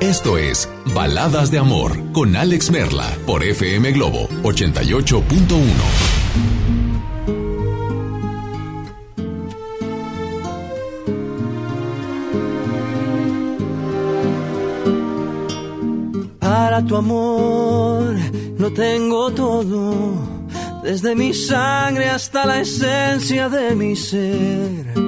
esto es Baladas de Amor con Alex Merla por FM Globo 88.1. Para tu amor lo tengo todo, desde mi sangre hasta la esencia de mi ser.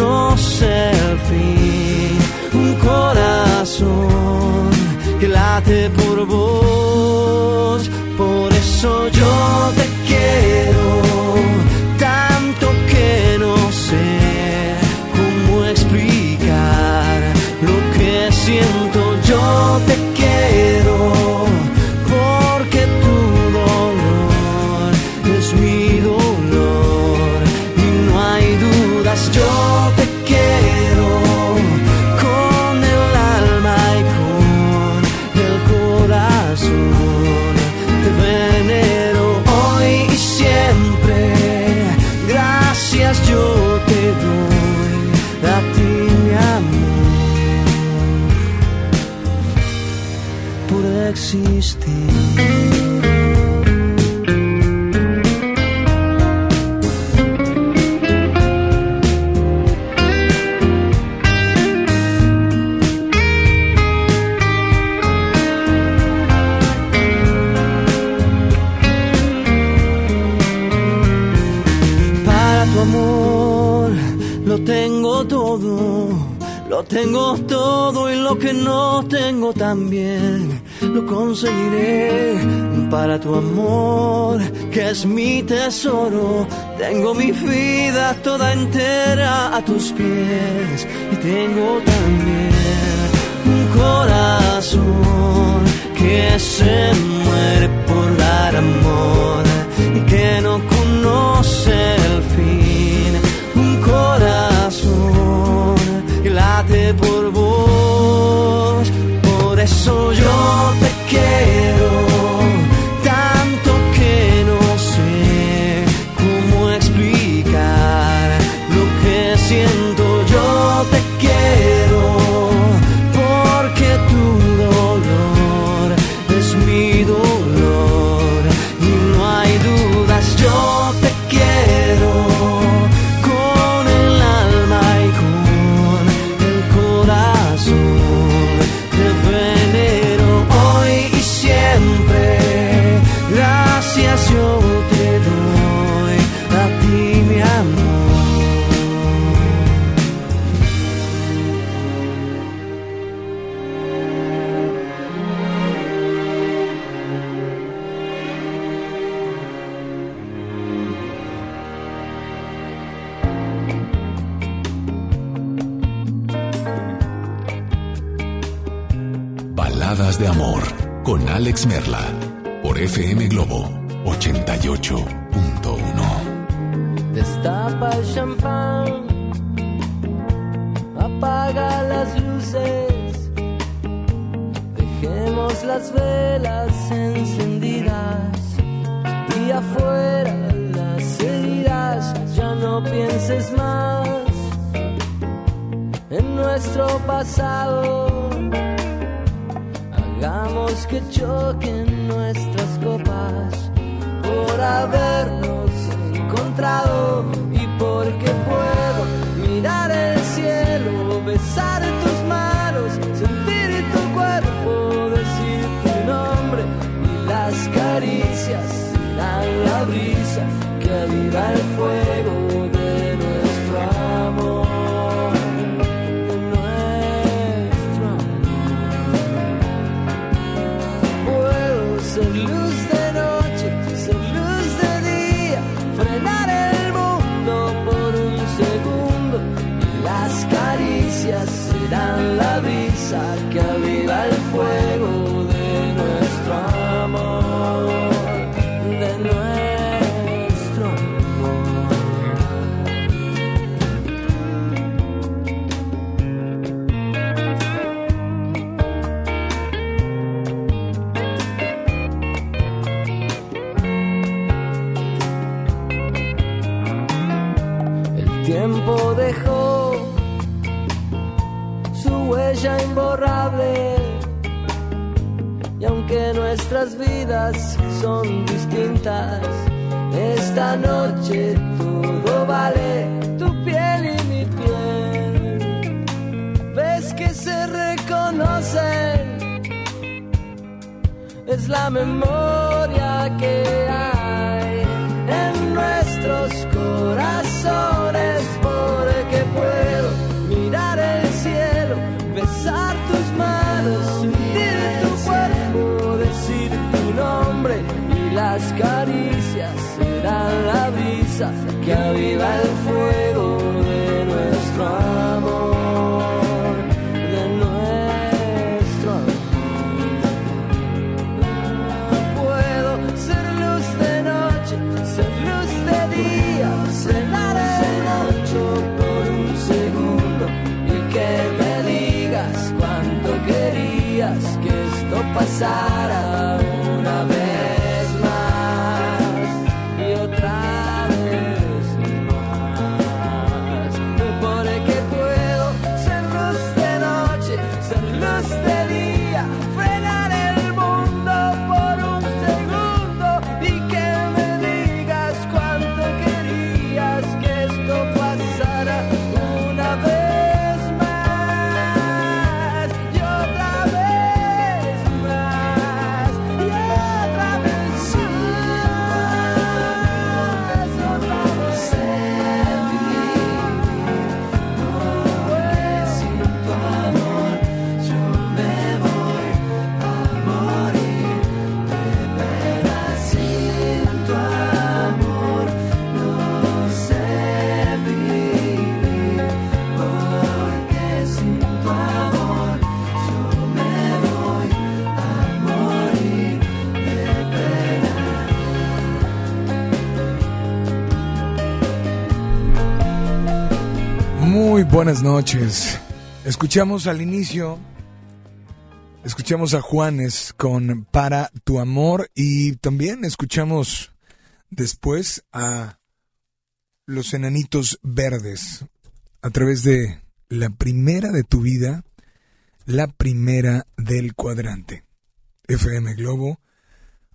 conoce el fin. Un corazón que late por vos. Por eso yo te quiero Para tu amor lo tengo todo, lo tengo todo y lo que no tengo también lo conseguiré. Para tu amor, que es mi tesoro, tengo mi vida toda entera a tus pies y tengo también un corazón que se muere por dar amor y que no conoce el fin. Un corazón que late por vos. Eso yo te quiero Baladas de Amor con Alex Merla por FM Globo 88.1. Destapa el champán, apaga las luces, dejemos las velas encendidas y afuera las heridas no pienses más en nuestro pasado. Hagamos que choquen nuestras copas por habernos encontrado y porque puedo mirar el cielo, besar tus manos, sentir tu cuerpo, decir tu nombre y las caricias la brisa que aviva el fuego nuestras vidas son distintas, esta noche todo vale, tu piel y mi piel. Ves que se reconocen, es la memoria que hay en nuestros corazones, que aviva el fuego de nuestro amor, de nuestro amor. Puedo ser luz de noche, ser luz de día, cenar el noche por un segundo y que me digas cuánto querías que esto pasara Muy buenas noches. Escuchamos al inicio, escuchamos a Juanes con Para tu amor y también escuchamos después a los enanitos verdes a través de la primera de tu vida, la primera del cuadrante. FM Globo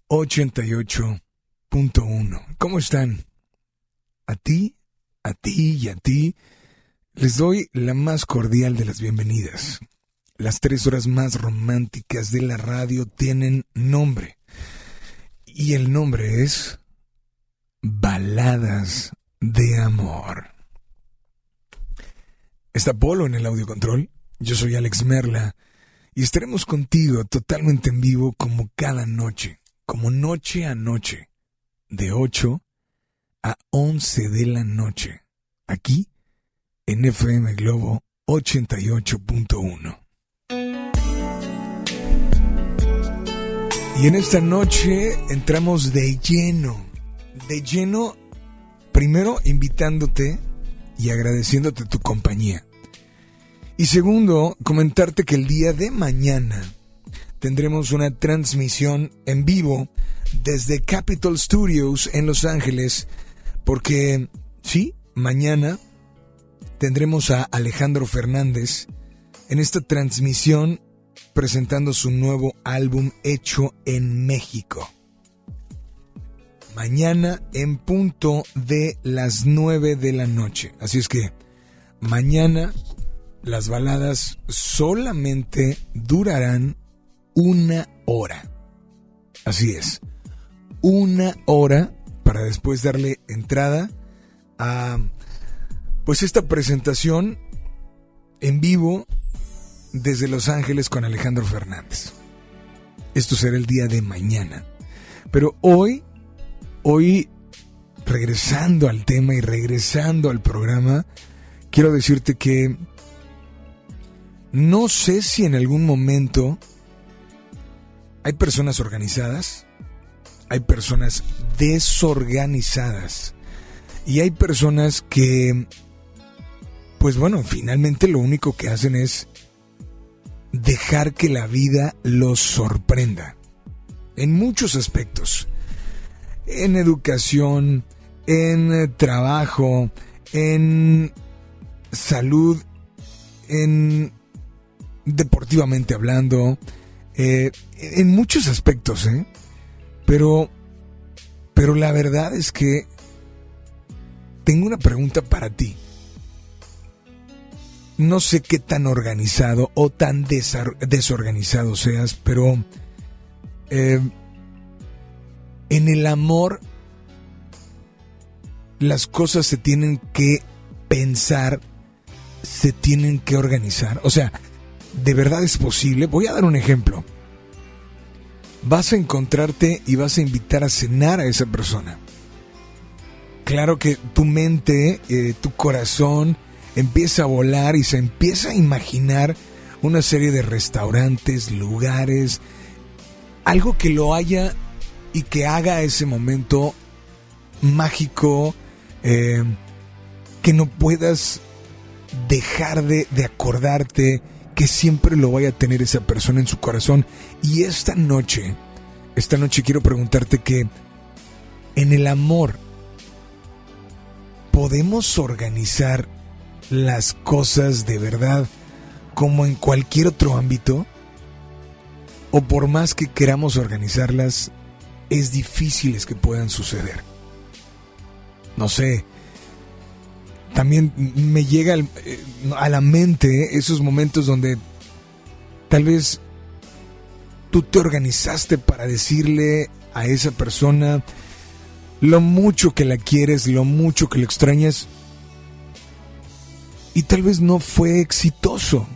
88.1. ¿Cómo están? A ti, a ti y a ti les doy la más cordial de las bienvenidas. Las tres horas más románticas de la radio tienen nombre. Y el nombre es Baladas de Amor. Está Polo en el audio control. Yo soy Alex Merla. Y estaremos contigo totalmente en vivo como cada noche, como noche a noche, de 8 a 11 de la noche, aquí en FM Globo 88.1. Y en esta noche entramos de lleno, de lleno, primero invitándote y agradeciéndote tu compañía. Y segundo, comentarte que el día de mañana tendremos una transmisión en vivo desde Capitol Studios en Los Ángeles, porque sí, mañana tendremos a Alejandro Fernández en esta transmisión presentando su nuevo álbum hecho en México. Mañana en punto de las 9 de la noche. Así es que mañana las baladas solamente durarán una hora. Así es, una hora para después darle entrada a pues esta presentación en vivo desde Los Ángeles con Alejandro Fernández. Esto será el día de mañana. Pero hoy, hoy, regresando al tema y regresando al programa, quiero decirte que no sé si en algún momento hay personas organizadas, hay personas desorganizadas y hay personas que, pues bueno, finalmente lo único que hacen es dejar que la vida los sorprenda. En muchos aspectos. En educación, en eh, trabajo, en salud, en deportivamente hablando, eh, en muchos aspectos, ¿eh? Pero, pero la verdad es que tengo una pregunta para ti no sé qué tan organizado o tan desorganizado seas, pero eh, en el amor las cosas se tienen que pensar, se tienen que organizar. O sea, ¿de verdad es posible? Voy a dar un ejemplo. Vas a encontrarte y vas a invitar a cenar a esa persona. Claro que tu mente, eh, tu corazón, empieza a volar y se empieza a imaginar una serie de restaurantes, lugares, algo que lo haya y que haga ese momento mágico, eh, que no puedas dejar de, de acordarte, que siempre lo vaya a tener esa persona en su corazón. Y esta noche, esta noche quiero preguntarte que en el amor podemos organizar las cosas de verdad como en cualquier otro ámbito? ¿O por más que queramos organizarlas, es difícil que puedan suceder? No sé. También me llega eh, a la mente esos momentos donde tal vez tú te organizaste para decirle a esa persona lo mucho que la quieres, lo mucho que lo extrañas, y tal vez no fue exitoso.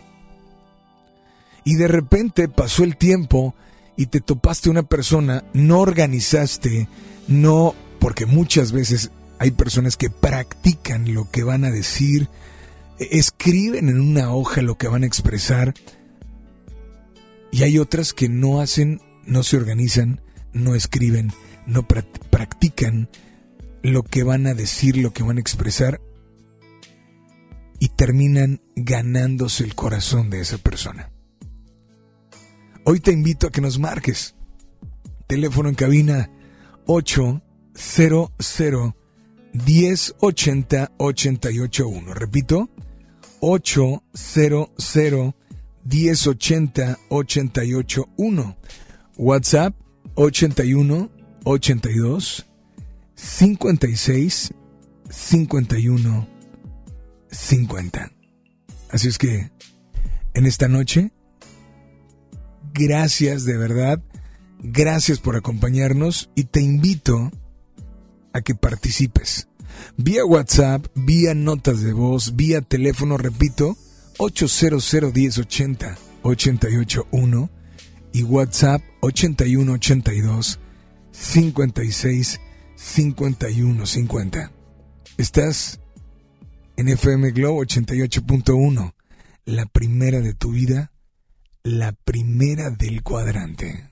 Y de repente pasó el tiempo y te topaste una persona, no organizaste, no, porque muchas veces hay personas que practican lo que van a decir, escriben en una hoja lo que van a expresar, y hay otras que no hacen, no se organizan, no escriben, no practican lo que van a decir, lo que van a expresar, y terminan ganándose el corazón de esa persona. Hoy te invito a que nos marques. Teléfono en cabina 800 1080 881. Repito, 800 1080 881. WhatsApp 81 82 56 51 50. Así es que, en esta noche, gracias de verdad, gracias por acompañarnos y te invito a que participes. Vía WhatsApp, vía notas de voz, vía teléfono, repito, 800 1080 881 y WhatsApp 8182 56 51 50. ¿Estás en FM Globo 88.1, la primera de tu vida, la primera del cuadrante.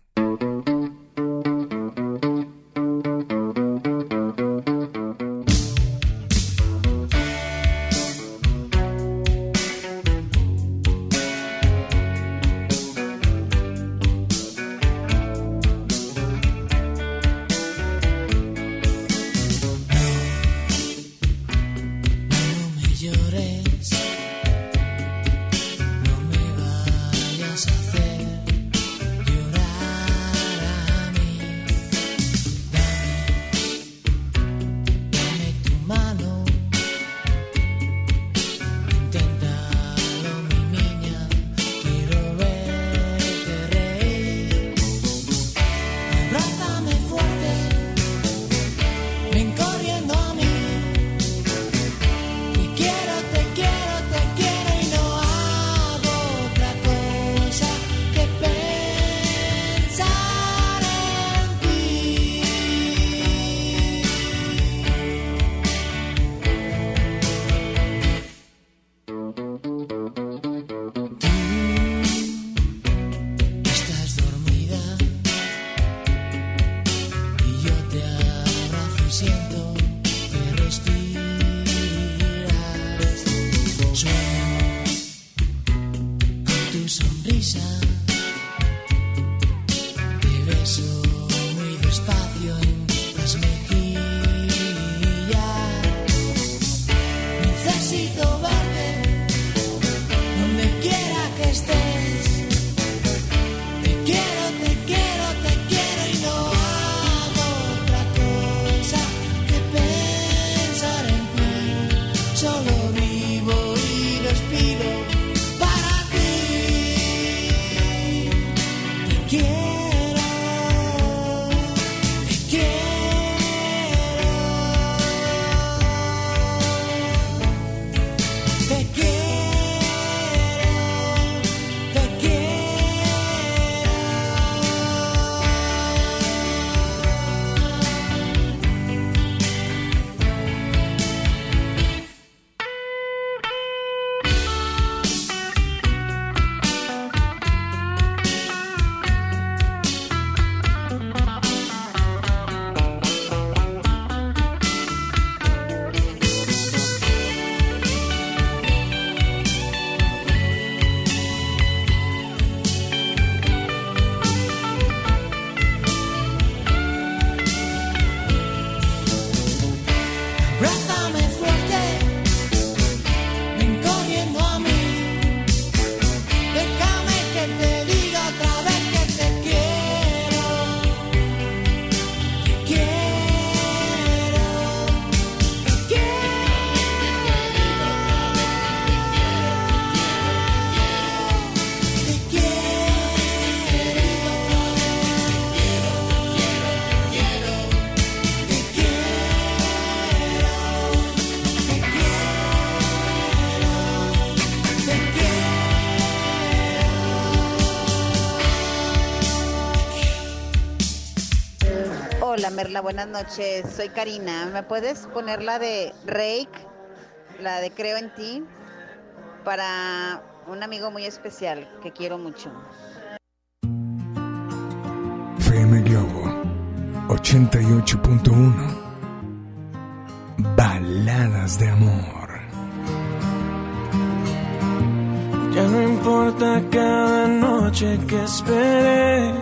Merla, buenas noches. Soy Karina. ¿Me puedes poner la de Rake, la de Creo en ti, para un amigo muy especial que quiero mucho? FM Globo 88.1 Baladas de amor. Ya no importa cada noche que esperé,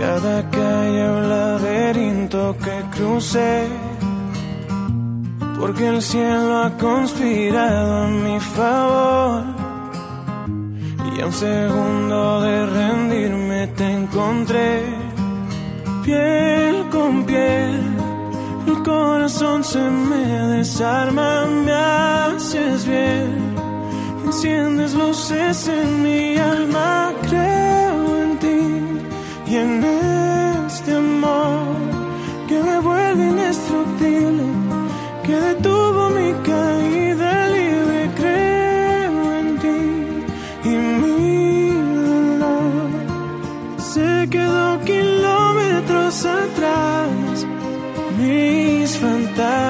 cada calle o laberinto que crucé, porque el cielo ha conspirado a mi favor. Y a un segundo de rendirme te encontré, piel con piel. El corazón se me desarma, me haces bien. Enciendes luces en mi alma, creo y en este amor que me vuelve indestructible, que detuvo mi caída libre. Creo en ti y mi dolor se quedó kilómetros atrás. Mis fantasmas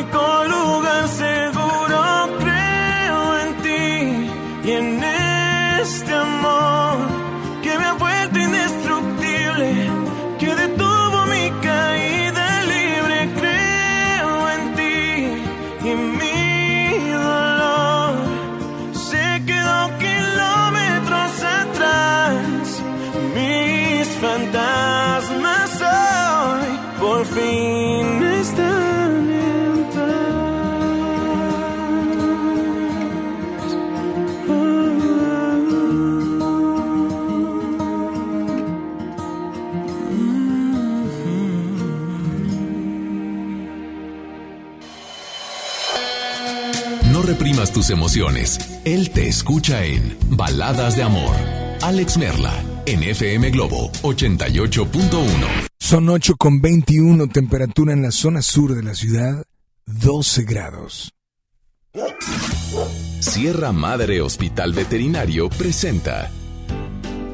único lugar. Tus emociones. Él te escucha en Baladas de Amor. Alex Merla, en FM Globo 88.1. Son 8 con 21, temperatura en la zona sur de la ciudad, 12 grados. Sierra Madre Hospital Veterinario presenta.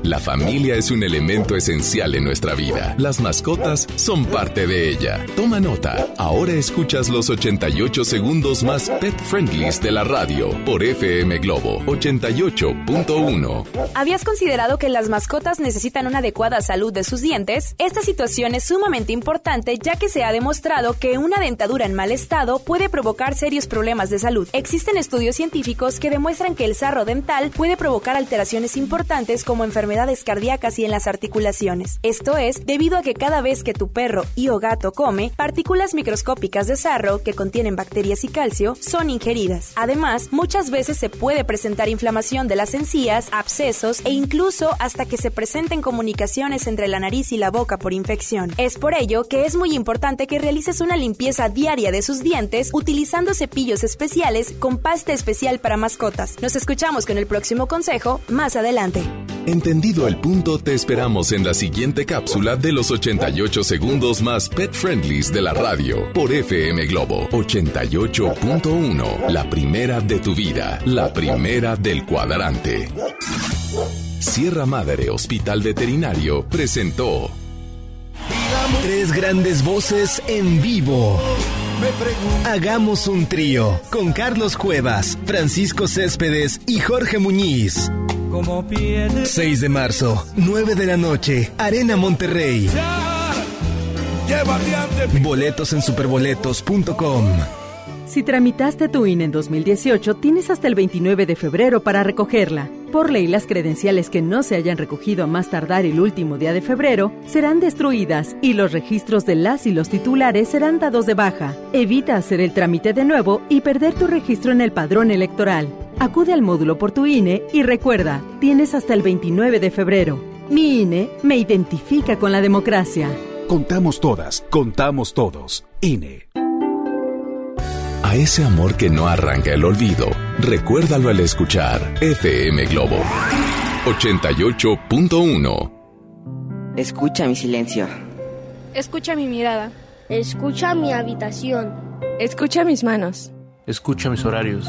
La familia es un elemento esencial en nuestra vida. Las mascotas son parte de ella. Toma nota. Ahora escuchas los 88 segundos más pet friendlies de la radio por FM Globo 88.1. ¿Habías considerado que las mascotas necesitan una adecuada salud de sus dientes? Esta situación es sumamente importante ya que se ha demostrado que una dentadura en mal estado puede provocar serios problemas de salud. Existen estudios científicos que demuestran que el sarro dental puede provocar alteraciones importantes como enfermedades cardíacas y en las articulaciones. Esto es debido a que cada vez que tu perro y o gato come, partículas microscópicas de sarro que contienen bacterias y calcio son ingeridas. Además, muchas veces se puede presentar inflamación de las encías, abscesos e incluso hasta que se presenten comunicaciones entre la nariz y la boca por infección. Es por ello que es muy importante que realices una limpieza diaria de sus dientes utilizando cepillos especiales con pasta especial para mascotas. Nos escuchamos con el próximo consejo más adelante. Entendido el punto, te esperamos en la siguiente cápsula de los 88 segundos más pet friendlies de la radio por FM Globo 88.1. La primera de tu vida, la primera del cuadrante. Sierra Madre Hospital Veterinario presentó. Tres grandes voces en vivo. Hagamos un trío con Carlos Cuevas, Francisco Céspedes y Jorge Muñiz. 6 de marzo, 9 de la noche, Arena Monterrey. Boletos en superboletos.com. Si tramitaste tu INE en 2018, tienes hasta el 29 de febrero para recogerla. Por ley, las credenciales que no se hayan recogido a más tardar el último día de febrero serán destruidas y los registros de las y los titulares serán dados de baja. Evita hacer el trámite de nuevo y perder tu registro en el padrón electoral. Acude al módulo por tu INE y recuerda, tienes hasta el 29 de febrero. Mi INE me identifica con la democracia. Contamos todas, contamos todos. INE. A ese amor que no arranca el olvido, recuérdalo al escuchar FM Globo 88.1. Escucha mi silencio. Escucha mi mirada. Escucha mi habitación. Escucha mis manos. Escucha mis horarios.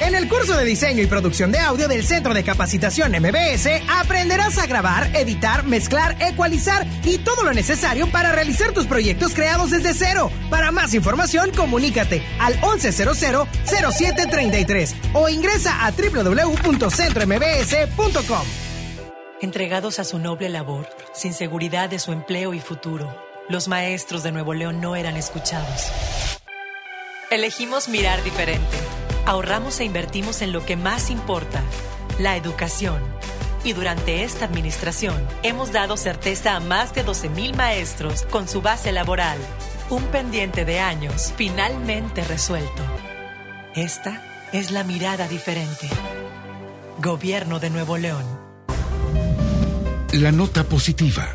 En el curso de diseño y producción de audio del Centro de Capacitación MBS aprenderás a grabar, editar, mezclar, ecualizar y todo lo necesario para realizar tus proyectos creados desde cero. Para más información, comunícate al 1100-0733 o ingresa a www.centrombs.com. Entregados a su noble labor, sin seguridad de su empleo y futuro, los maestros de Nuevo León no eran escuchados. Elegimos mirar diferente. Ahorramos e invertimos en lo que más importa, la educación. Y durante esta administración hemos dado certeza a más de 12.000 maestros con su base laboral. Un pendiente de años finalmente resuelto. Esta es la mirada diferente. Gobierno de Nuevo León. La nota positiva.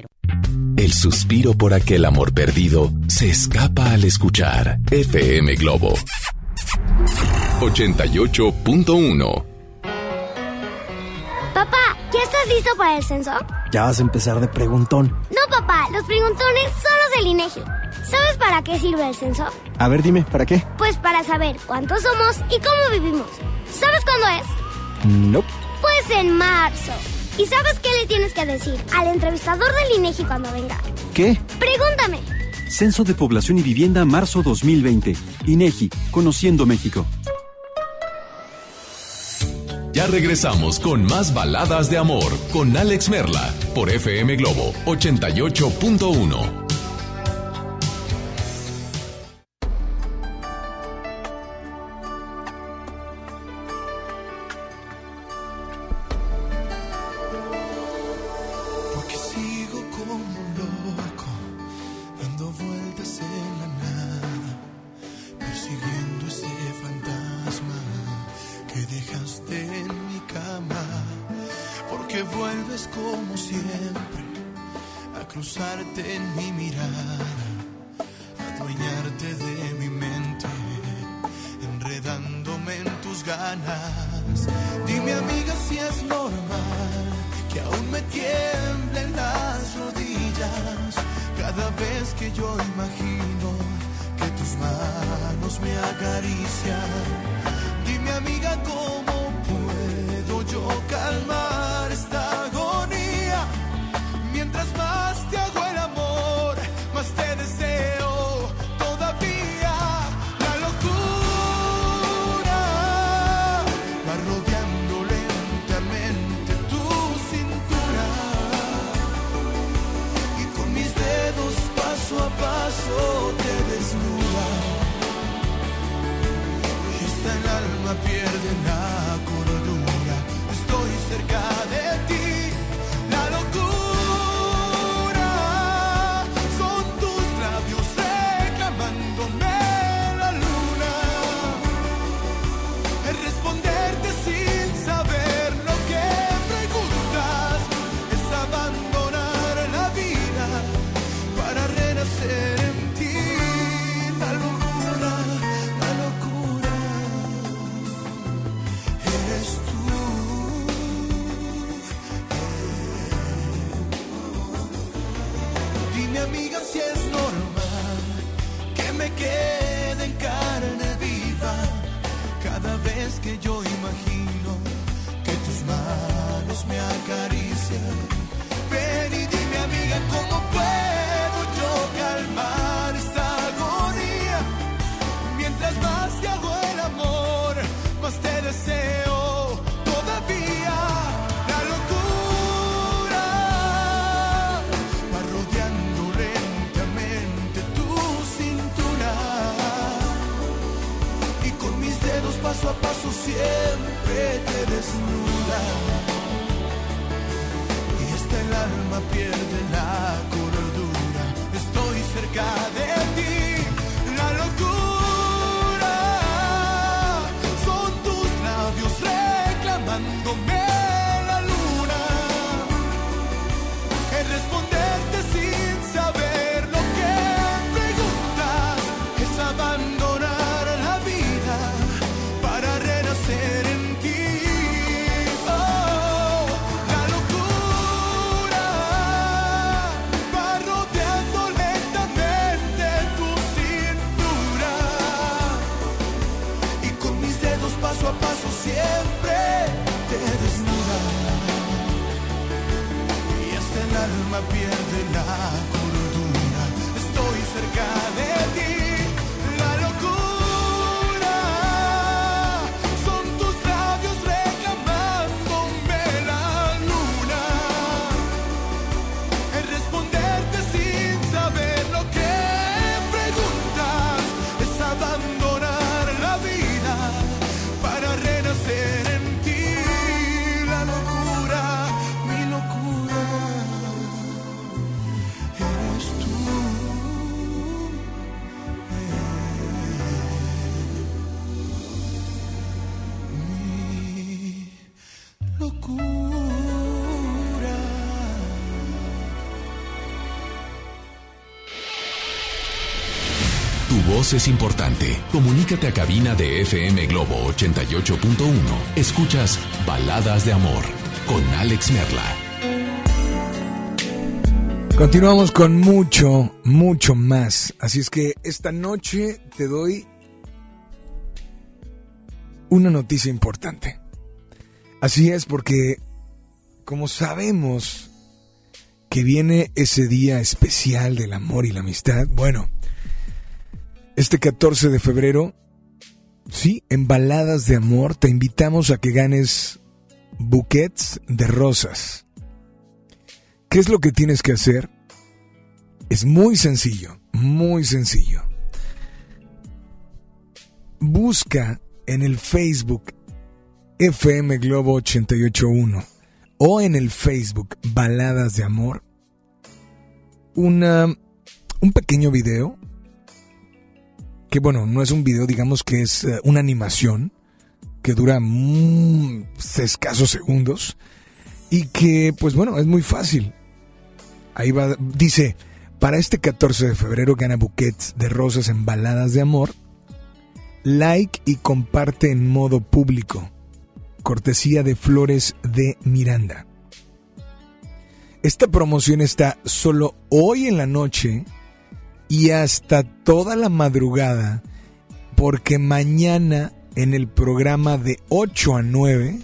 El suspiro por aquel amor perdido se escapa al escuchar FM Globo 88.1. Papá, ¿ya estás listo para el censo? Ya vas a empezar de preguntón. No, papá, los preguntones son los del INEGI. ¿Sabes para qué sirve el censo? A ver, dime, ¿para qué? Pues para saber cuántos somos y cómo vivimos. ¿Sabes cuándo es? No. Nope. Pues en marzo. ¿Y sabes qué le tienes que decir al entrevistador del INEGI cuando venga? ¿Qué? Pregúntame. Censo de Población y Vivienda marzo 2020. INEGI, Conociendo México. Ya regresamos con más baladas de amor con Alex Merla por FM Globo 88.1. vuelves como siempre a cruzarte en mi mirada, a adueñarte de mi mente, enredándome en tus ganas. Dime amiga si es normal que aún me tiemblen las rodillas cada vez que yo imagino que tus manos me acarician. Dime amiga cómo es importante. Comunícate a cabina de FM Globo 88.1. Escuchas Baladas de Amor con Alex Merla. Continuamos con mucho, mucho más. Así es que esta noche te doy una noticia importante. Así es porque, como sabemos que viene ese día especial del amor y la amistad, bueno, este 14 de febrero, sí, en Baladas de Amor te invitamos a que ganes buquets de rosas. ¿Qué es lo que tienes que hacer? Es muy sencillo, muy sencillo. Busca en el Facebook FM Globo 881 o en el Facebook Baladas de Amor un pequeño video que bueno, no es un video, digamos que es eh, una animación que dura mm, escasos segundos y que pues bueno, es muy fácil. Ahí va, dice, para este 14 de febrero gana buquets de rosas en baladas de amor, like y comparte en modo público, cortesía de Flores de Miranda. Esta promoción está solo hoy en la noche y hasta toda la madrugada, porque mañana en el programa de 8 a 9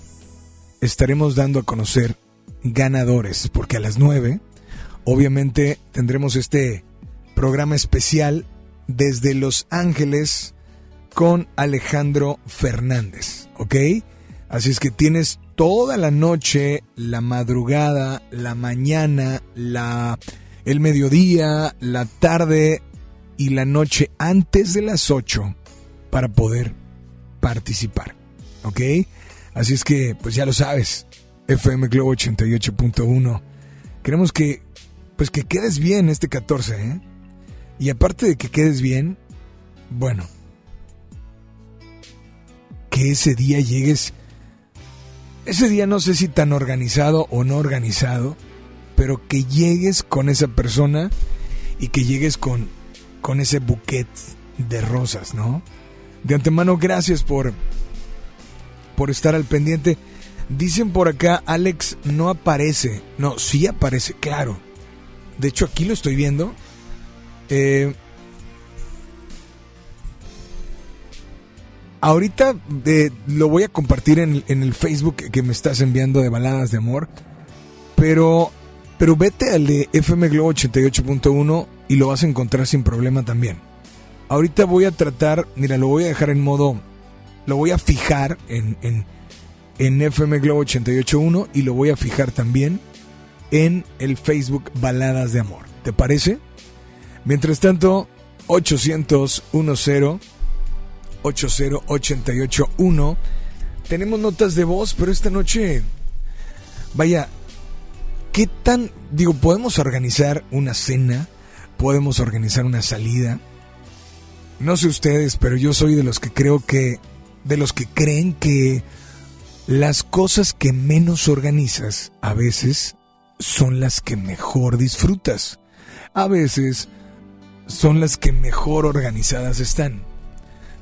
estaremos dando a conocer ganadores, porque a las 9 obviamente tendremos este programa especial desde Los Ángeles con Alejandro Fernández, ¿ok? Así es que tienes toda la noche, la madrugada, la mañana, la el mediodía, la tarde y la noche antes de las 8 para poder participar. ¿Ok? Así es que, pues ya lo sabes, FM Globo 88.1. Queremos que, pues que quedes bien este 14, ¿eh? Y aparte de que quedes bien, bueno, que ese día llegues, ese día no sé si tan organizado o no organizado, pero que llegues con esa persona y que llegues con, con ese buquet de rosas, ¿no? De antemano, gracias por, por estar al pendiente. Dicen por acá, Alex no aparece. No, sí aparece, claro. De hecho, aquí lo estoy viendo. Eh, ahorita lo voy a compartir en, el Facebook que me estás enviando de baladas de amor. Pero, pero vete al de FM Globo 88.1 y lo vas a encontrar sin problema también. Ahorita voy a tratar, mira, lo voy a dejar en modo, lo voy a fijar en, en, en FM Globo 88.1 y lo voy a fijar también en el Facebook Baladas de Amor. ¿Te parece? Mientras tanto, 800 10 80881 tenemos notas de voz, pero esta noche, vaya, ¿qué tan, digo, podemos organizar una cena? ¿Podemos organizar una salida? No sé ustedes, pero yo soy de los que creo que, de los que creen que las cosas que menos organizas a veces son las que mejor disfrutas. A veces son las que mejor organizadas están.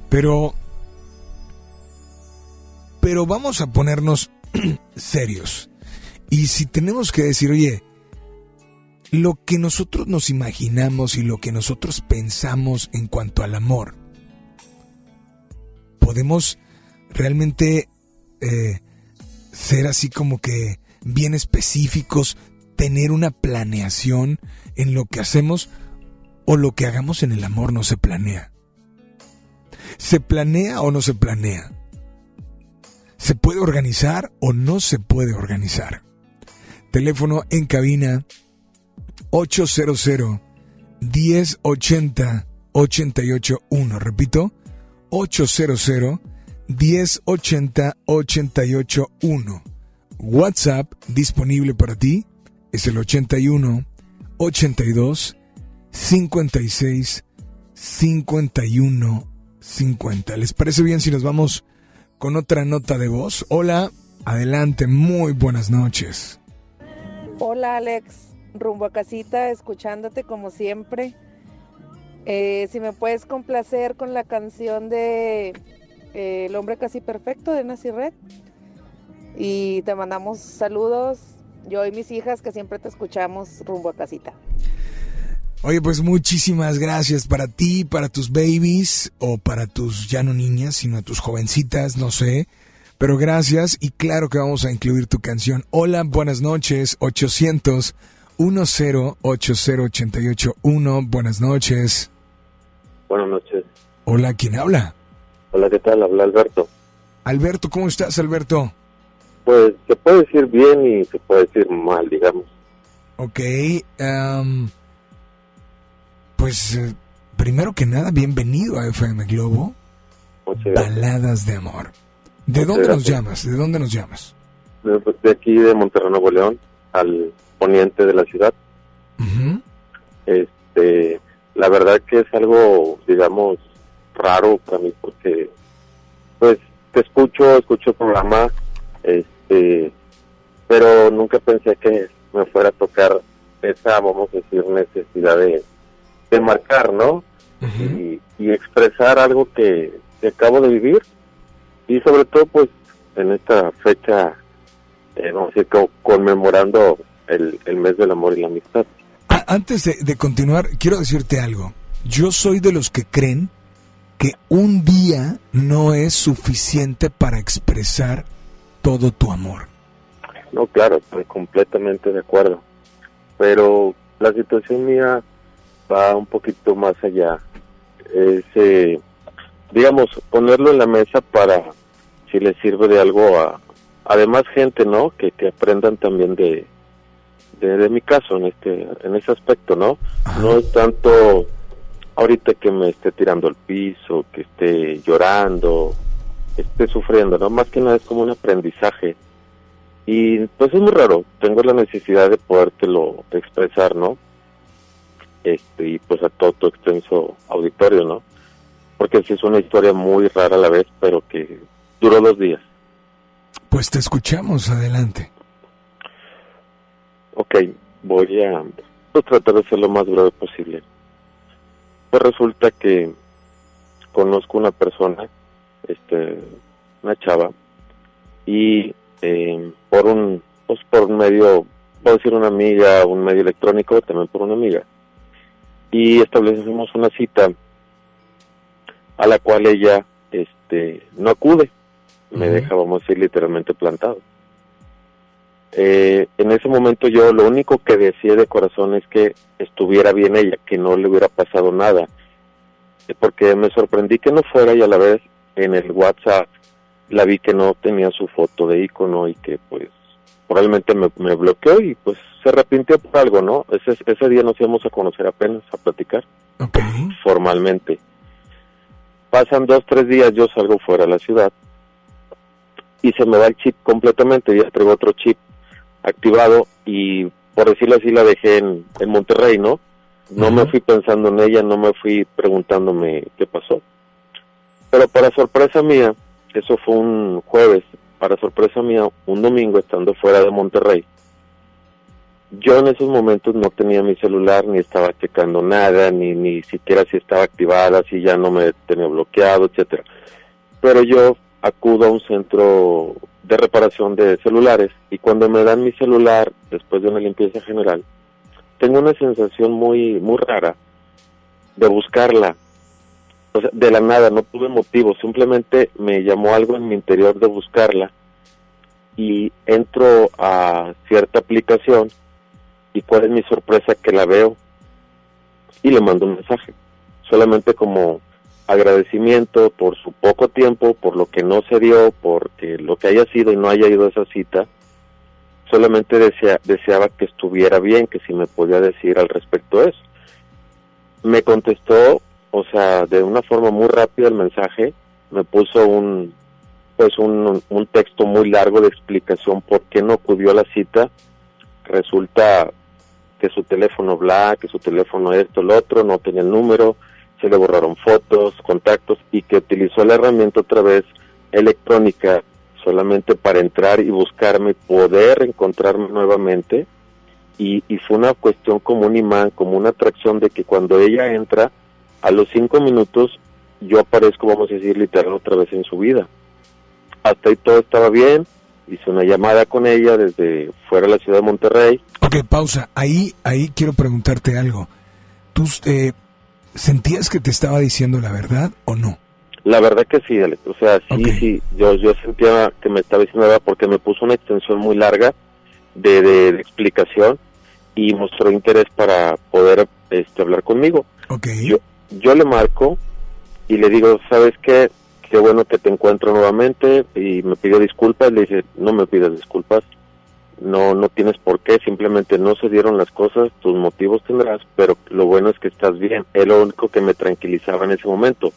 Pero... Pero vamos a ponernos serios. Y si tenemos que decir, oye, lo que nosotros nos imaginamos y lo que nosotros pensamos en cuanto al amor, podemos realmente eh, ser así como que bien específicos, tener una planeación en lo que hacemos o lo que hagamos en el amor no se planea. ¿Se planea o no se planea? ¿Se puede organizar o no se puede organizar? Teléfono en cabina 800 1080 881. Repito, 800 1080 881. WhatsApp disponible para ti es el 81 82 56 51 50. ¿Les parece bien si nos vamos con otra nota de voz? Hola, adelante, muy buenas noches. Hola Alex, rumbo a casita, escuchándote como siempre. Eh, si me puedes complacer con la canción de eh, El hombre casi perfecto de Nancy Red. Y te mandamos saludos, yo y mis hijas que siempre te escuchamos rumbo a casita. Oye, pues muchísimas gracias para ti, para tus babies o para tus ya no niñas, sino tus jovencitas, no sé. Pero gracias y claro que vamos a incluir tu canción. Hola, buenas noches, 800 10 80881. Buenas noches. Buenas noches. Hola, ¿quién habla? Hola, ¿qué tal? Habla Alberto. Alberto, ¿cómo estás, Alberto? Pues se puede decir bien y se puede decir mal, digamos. Ok, um, pues eh, primero que nada, bienvenido a FM Globo. Baladas de amor. ¿De dónde nos llamas? ¿De dónde nos llamas? De, de aquí de Monterrey, Nuevo León, al poniente de la ciudad. Este, la verdad que es algo, digamos, raro para mí porque, pues, te escucho, escucho el programa, este, pero nunca pensé que me fuera a tocar esa, vamos a decir, necesidad de, de marcar, ¿no? y, y expresar algo que, que acabo de vivir y sobre todo, pues, en esta fecha, eh, vamos a decir, co- conmemorando el, el mes del amor y la amistad. antes de, de continuar, quiero decirte algo. Yo soy de los que creen que un día no es suficiente para expresar todo tu amor. No, claro, estoy completamente de acuerdo. Pero la situación mía va un poquito más allá. Es, eh, digamos, ponerlo en la mesa para, si le sirve de algo a, además gente, ¿no? Que, que aprendan también de, de, de mi caso en este, en ese aspecto, ¿no? No es tanto ahorita que me esté tirando al piso, que esté llorando, esté sufriendo, ¿no? Más que nada es como un aprendizaje. Y pues es muy raro, tengo la necesidad de podértelo expresar, ¿no? Este, y pues a todo tu extenso auditorio, ¿no? Porque sí es una historia muy rara a la vez, pero que duró dos días. Pues te escuchamos, adelante. Ok, voy a pues, tratar de ser lo más breve posible. Pues resulta que conozco una persona, este, una chava, y eh, por un, pues por un medio, puedo decir una amiga, un medio electrónico, también por una amiga, y establecimos una cita a la cual ella, este, no acude, me deja, vamos a decir, literalmente plantado. Eh, en ese momento yo lo único que decía de corazón es que estuviera bien ella, que no le hubiera pasado nada, Eh, porque me sorprendí que no fuera y a la vez en el WhatsApp la vi que no tenía su foto de icono y que pues probablemente me, me bloqueó y pues se arrepintió por algo, ¿no? Ese, ese día nos íbamos a conocer apenas, a platicar formalmente. Pasan dos, tres días, yo salgo fuera de la ciudad y se me va el chip completamente, ya traigo otro chip activado y por decirlo así la dejé en, en Monterrey, ¿no? No me fui pensando en ella, no me fui preguntándome qué pasó. Pero para sorpresa mía, eso fue un jueves, para sorpresa mía, un domingo estando fuera de Monterrey, yo en esos momentos no tenía mi celular, ni estaba checando nada, ni, ni siquiera si estaba activada, si ya no me tenía bloqueado, etcétera. Pero yo acudo a un centro de reparación de celulares y cuando me dan mi celular después de una limpieza general, tengo una sensación muy muy rara de buscarla. O sea, de la nada, no tuve motivo, simplemente me llamó algo en mi interior de buscarla y entro a cierta aplicación y cuál es mi sorpresa que la veo y le mando un mensaje, solamente como agradecimiento por su poco tiempo, por lo que no se dio, porque lo que haya sido y no haya ido a esa cita, solamente desea, deseaba que estuviera bien, que si me podía decir al respecto eso. Me contestó, o sea, de una forma muy rápida el mensaje, me puso un pues un, un texto muy largo de explicación por qué no acudió a la cita. Resulta que su teléfono bla, que su teléfono esto, lo otro, no tenía el número, se le borraron fotos, contactos y que utilizó la herramienta otra vez electrónica solamente para entrar y buscarme, poder encontrarme nuevamente. Y, y fue una cuestión como un imán, como una atracción de que cuando ella entra, a los cinco minutos yo aparezco, vamos a decir, literal otra vez en su vida. Hasta ahí todo estaba bien, hice una llamada con ella desde fuera de la ciudad de Monterrey. Ok, pausa. Ahí, ahí quiero preguntarte algo. ¿Tú eh, sentías que te estaba diciendo la verdad o no? La verdad que sí, Alex. O sea, sí, sí. Yo, yo sentía que me estaba diciendo la verdad porque me puso una extensión muy larga de, de, de explicación y mostró interés para poder este, hablar conmigo. Okay. Yo, yo le marco y le digo, ¿sabes qué? Qué bueno que te encuentro nuevamente y me pidió disculpas. Le dije, no me pidas disculpas, no no tienes por qué, simplemente no se dieron las cosas, tus motivos tendrás, pero lo bueno es que estás bien. Es lo único que me tranquilizaba en ese momento.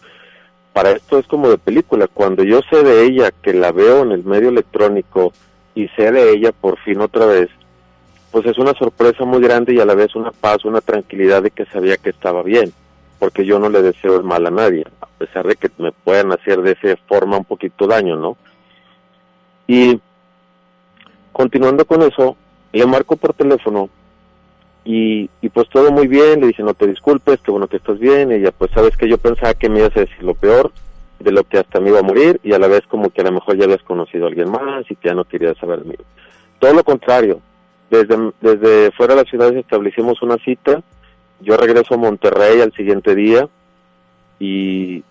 Para esto es como de película, cuando yo sé de ella, que la veo en el medio electrónico y sé de ella por fin otra vez, pues es una sorpresa muy grande y a la vez una paz, una tranquilidad de que sabía que estaba bien, porque yo no le deseo el mal a nadie, a pesar de que me puedan hacer de esa forma un poquito daño, ¿no? Y continuando con eso, le marco por teléfono y, y pues todo muy bien, le dije no te disculpes, qué bueno que estás bien, y ella pues sabes que yo pensaba que me ibas a decir lo peor, de lo que hasta me iba a morir, y a la vez como que a lo mejor ya habías conocido a alguien más y que ya no querías saber de mí. Todo lo contrario, desde, desde fuera de la ciudad establecimos una cita, yo regreso a Monterrey al siguiente día y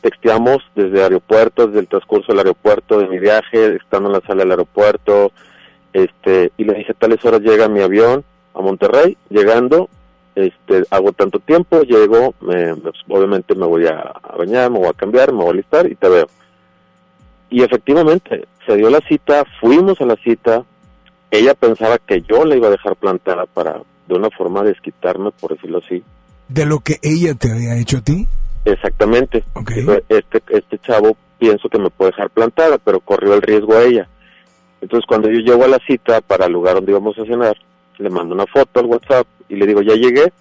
texteamos desde aeropuerto, desde el transcurso del aeropuerto, de mi viaje, estando en la sala del aeropuerto, este, y le dije tales horas llega mi avión a Monterrey, llegando, este, hago tanto tiempo, llego, me, obviamente me voy a, a bañar, me voy a cambiar, me voy a listar y te veo. Y efectivamente, se dio la cita, fuimos a la cita, ella pensaba que yo la iba a dejar plantada para, de una forma, desquitarme, por decirlo así. ¿De lo que ella te había hecho a ti? Exactamente. Este, este chavo pienso que me puede dejar plantada, pero corrió el riesgo a ella. Entonces cuando yo llego a la cita para el lugar donde íbamos a cenar, le mando una foto al WhatsApp y le digo, ya llegué,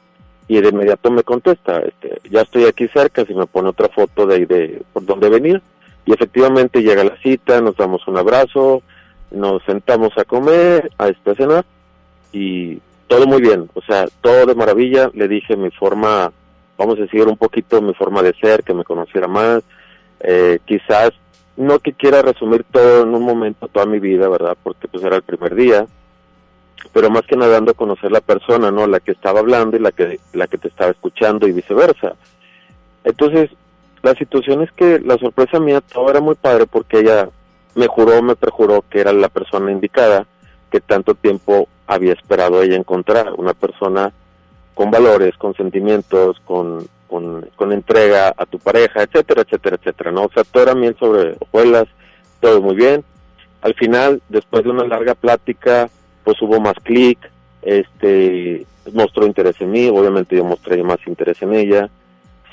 y de inmediato me contesta, este, ya estoy aquí cerca, si me pone otra foto de, de por dónde venir. Y efectivamente llega la cita, nos damos un abrazo, nos sentamos a comer, a este, cenar, y todo muy bien, o sea, todo de maravilla, le dije mi forma, vamos a decir un poquito mi forma de ser, que me conociera más, eh, quizás no que quiera resumir todo en un momento, toda mi vida, ¿verdad? Porque pues era el primer día, pero más que nada dando a conocer la persona, ¿no? La que estaba hablando y la que, la que te estaba escuchando y viceversa. Entonces, la situación es que la sorpresa mía todo era muy padre porque ella me juró, me perjuró que era la persona indicada que tanto tiempo había esperado ella encontrar, una persona con valores, con sentimientos, con, con, con, entrega a tu pareja, etcétera, etcétera, etcétera, ¿no? O sea, todo era miel sobre hojuelas, todo muy bien. Al final, después de una larga plática, pues hubo más clic, este, mostró interés en mí, obviamente yo mostré más interés en ella,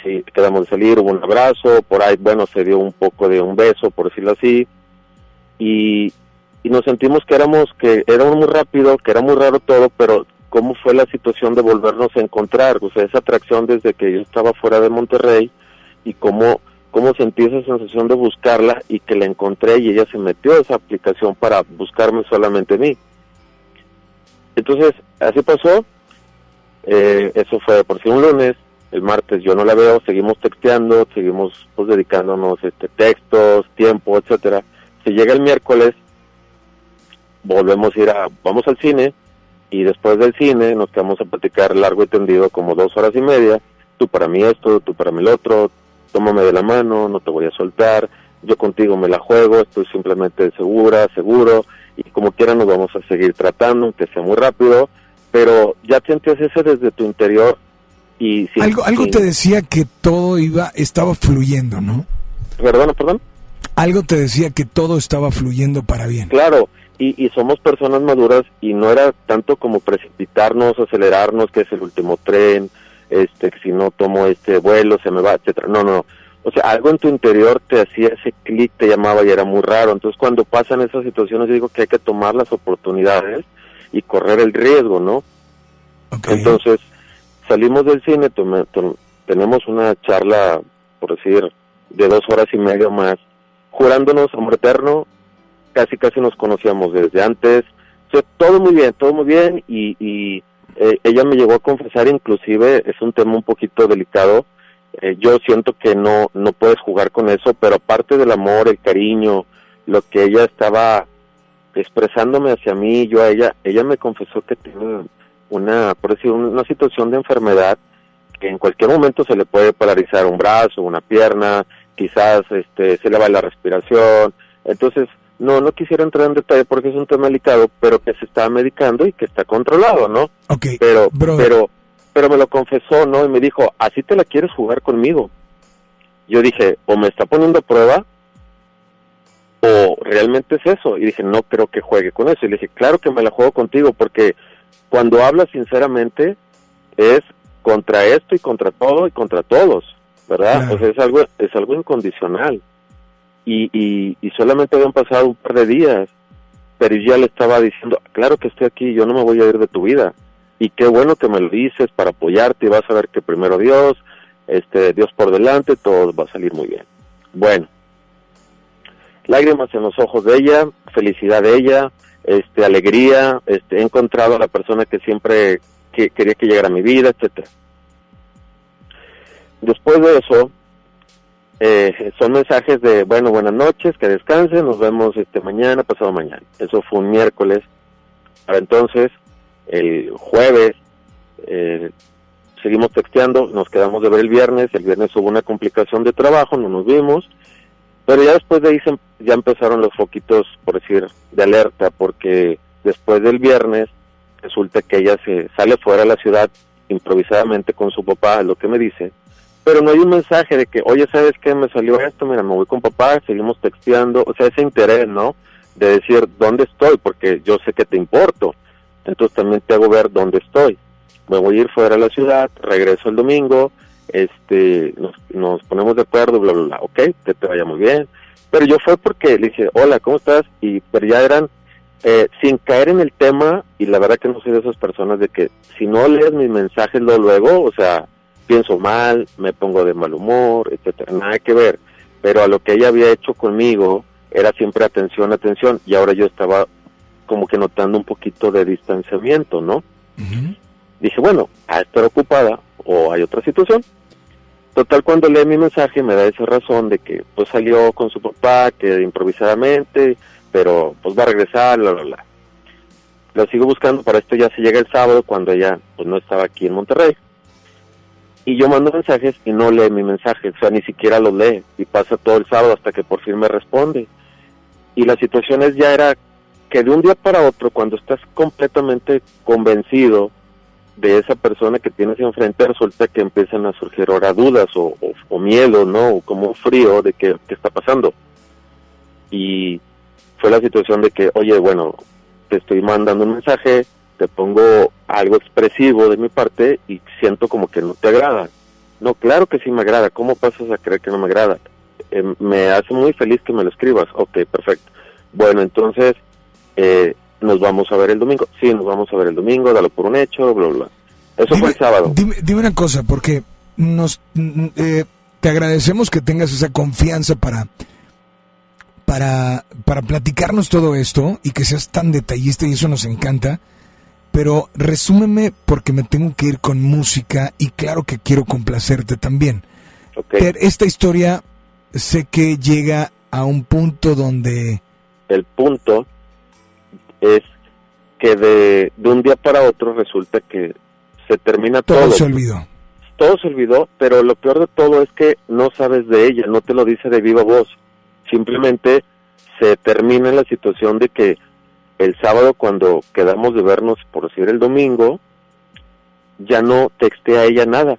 sí, quedamos de salir, hubo un abrazo, por ahí, bueno, se dio un poco de un beso, por decirlo así, y, y nos sentimos que éramos, que éramos muy rápido, que era muy raro todo, pero cómo fue la situación de volvernos a encontrar, o sea, esa atracción desde que yo estaba fuera de Monterrey y cómo, cómo sentí esa sensación de buscarla y que la encontré y ella se metió a esa aplicación para buscarme solamente a mí. Entonces, así pasó, eh, eso fue por si un lunes, el martes yo no la veo, seguimos texteando, seguimos pues dedicándonos este textos, tiempo, etcétera. Si llega el miércoles, volvemos a ir a, vamos al cine, y después del cine nos quedamos a platicar largo y tendido como dos horas y media, tú para mí esto, tú para mí el otro, tómame de la mano, no te voy a soltar, yo contigo me la juego, estoy simplemente segura, seguro, y como quiera nos vamos a seguir tratando, aunque sea muy rápido, pero ya sientes ese desde tu interior y... Sin, algo algo sin- te decía que todo iba, estaba fluyendo, ¿no? Perdón, perdón. Algo te decía que todo estaba fluyendo para bien. Claro, y, y somos personas maduras y no era tanto como precipitarnos, acelerarnos, que es el último tren, este, que si no tomo este vuelo se me va, etcétera. No, no, o sea, algo en tu interior te hacía ese clic, te llamaba y era muy raro. Entonces, cuando pasan esas situaciones, yo digo que hay que tomar las oportunidades y correr el riesgo, ¿no? Entonces, salimos del cine, tome- tom- tenemos una charla, por decir, de dos horas y media o más, jurándonos amor eterno, casi casi nos conocíamos desde antes, o todo muy bien, todo muy bien, y, y eh, ella me llegó a confesar, inclusive, es un tema un poquito delicado, eh, yo siento que no, no puedes jugar con eso, pero aparte del amor, el cariño, lo que ella estaba expresándome hacia mí, yo a ella, ella me confesó que tiene una, por decir, una situación de enfermedad que en cualquier momento se le puede paralizar un brazo, una pierna, quizás este, se le va la respiración. Entonces, no, no quisiera entrar en detalle porque es un tema delicado, pero que se está medicando y que está controlado, ¿no? Ok, Pero, brother. pero, pero me lo confesó, ¿no? Y me dijo, así te la quieres jugar conmigo. Yo dije, o me está poniendo a prueba, o realmente es eso. Y dije, no creo que juegue con eso. Y le dije, claro que me la juego contigo, porque cuando hablas sinceramente es contra esto y contra todo y contra todos, ¿verdad? O sea, es algo, es algo incondicional. Y, y, solamente habían pasado un par de días, pero ya le estaba diciendo, claro que estoy aquí, yo no me voy a ir de tu vida. Y qué bueno que me lo dices para apoyarte y vas a ver que primero Dios, este, Dios por delante, todo va a salir muy bien. Bueno, lágrimas en los ojos de ella, felicidad de ella, este, alegría, este, he encontrado a la persona que siempre que, quería que llegara a mi vida, etcétera. Después de eso, eh, son mensajes de, bueno, buenas noches, que descansen, nos vemos este mañana, pasado mañana. Eso fue un miércoles. Para entonces, el jueves eh, seguimos texteando, nos quedamos de ver el viernes, el viernes hubo una complicación de trabajo, no nos vimos, pero ya después de ahí se- ya empezaron los foquitos, por decir, de alerta, porque después del viernes resulta que ella se sale fuera de la ciudad improvisadamente con su papá, es lo que me dice, pero no hay un mensaje de que, oye, ¿sabes qué? Me salió esto, mira, me voy con papá, seguimos texteando, o sea, ese interés, ¿no? De decir, ¿dónde estoy? Porque yo sé que te importo, entonces también te hago ver dónde estoy. Me voy a ir fuera de la ciudad, regreso el domingo, este, nos, nos ponemos de acuerdo, bla, bla, bla, ok, que te vaya muy bien. Pero yo fue porque le dije, hola, ¿cómo estás? Y, pero ya eran, eh, sin caer en el tema, y la verdad que no soy de esas personas de que si no lees mis mensajes lo luego, o sea, pienso mal, me pongo de mal humor, etcétera, nada que ver. Pero a lo que ella había hecho conmigo era siempre atención, atención, y ahora yo estaba como que notando un poquito de distanciamiento, ¿no? Dije, bueno, a estar ocupada o hay otra situación. Total, cuando lee mi mensaje me da esa razón de que pues salió con su papá, que improvisadamente, pero pues va a regresar, bla, bla, bla. Lo sigo buscando, para esto ya se llega el sábado cuando ella pues no estaba aquí en Monterrey. Y yo mando mensajes y no lee mi mensaje, o sea, ni siquiera lo lee. Y pasa todo el sábado hasta que por fin me responde. Y la situación es ya era que de un día para otro, cuando estás completamente convencido de esa persona que tienes enfrente, resulta que empiezan a surgir ahora dudas o, o, miedo, ¿no? O como frío de que, qué está pasando. Y fue la situación de que, oye, bueno, te estoy mandando un mensaje, te pongo algo expresivo de mi parte y siento como que no te agrada. No, claro que sí me agrada. ¿Cómo pasas a creer que no me agrada? Eh, me hace muy feliz que me lo escribas. Ok, perfecto. Bueno, entonces eh, nos vamos a ver el domingo. Sí, nos vamos a ver el domingo, dalo por un hecho, bla, bla. Eso fue el sábado. Dime, dime una cosa, porque nos eh, te agradecemos que tengas esa confianza para para para platicarnos todo esto y que seas tan detallista y eso nos encanta. Pero resúmeme porque me tengo que ir con música y claro que quiero complacerte también. Pero esta historia sé que llega a un punto donde El punto es que de, de un día para otro resulta que se termina todo. todo se olvidó. todo se olvidó, pero lo peor de todo es que no sabes de ella, no te lo dice de viva voz. Simplemente se termina la situación de que el sábado cuando quedamos de vernos, por decir el domingo, ya no texté a ella nada,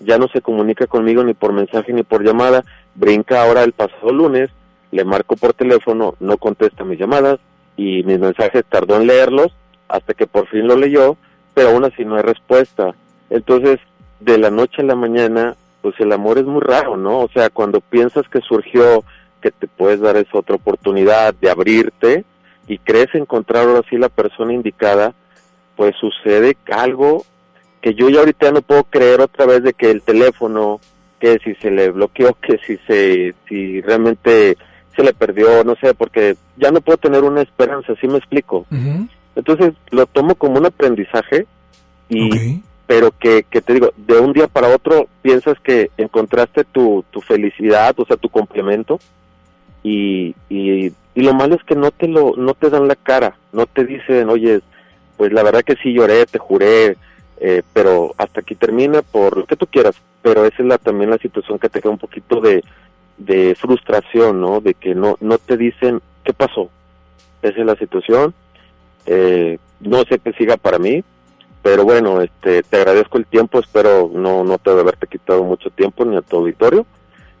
ya no se comunica conmigo ni por mensaje ni por llamada, brinca ahora el pasado lunes, le marco por teléfono, no contesta mis llamadas y mis mensajes tardó en leerlos hasta que por fin lo leyó, pero aún así no hay respuesta. Entonces, de la noche a la mañana, pues el amor es muy raro, ¿no? O sea, cuando piensas que surgió, que te puedes dar esa otra oportunidad de abrirte y crees encontrar ahora sí la persona indicada, pues sucede algo que yo ya ahorita no puedo creer otra vez de que el teléfono, que si se le bloqueó, que si se, si realmente se le perdió, no sé, porque ya no puedo tener una esperanza, ¿sí me explico? Entonces lo tomo como un aprendizaje y pero que, que te digo, de un día para otro piensas que encontraste tu, tu felicidad, o sea, tu complemento y, y, y lo malo es que no te lo no te dan la cara, no te dicen, "Oye, pues la verdad que sí lloré, te juré, eh, pero hasta aquí termina por lo que tú quieras." Pero esa es la también la situación que te queda un poquito de de frustración, ¿no? De que no no te dicen qué pasó. Esa es la situación. Eh, no sé qué siga para mí, pero bueno, este, te agradezco el tiempo, espero no, no te haberte quitado mucho tiempo ni a tu auditorio,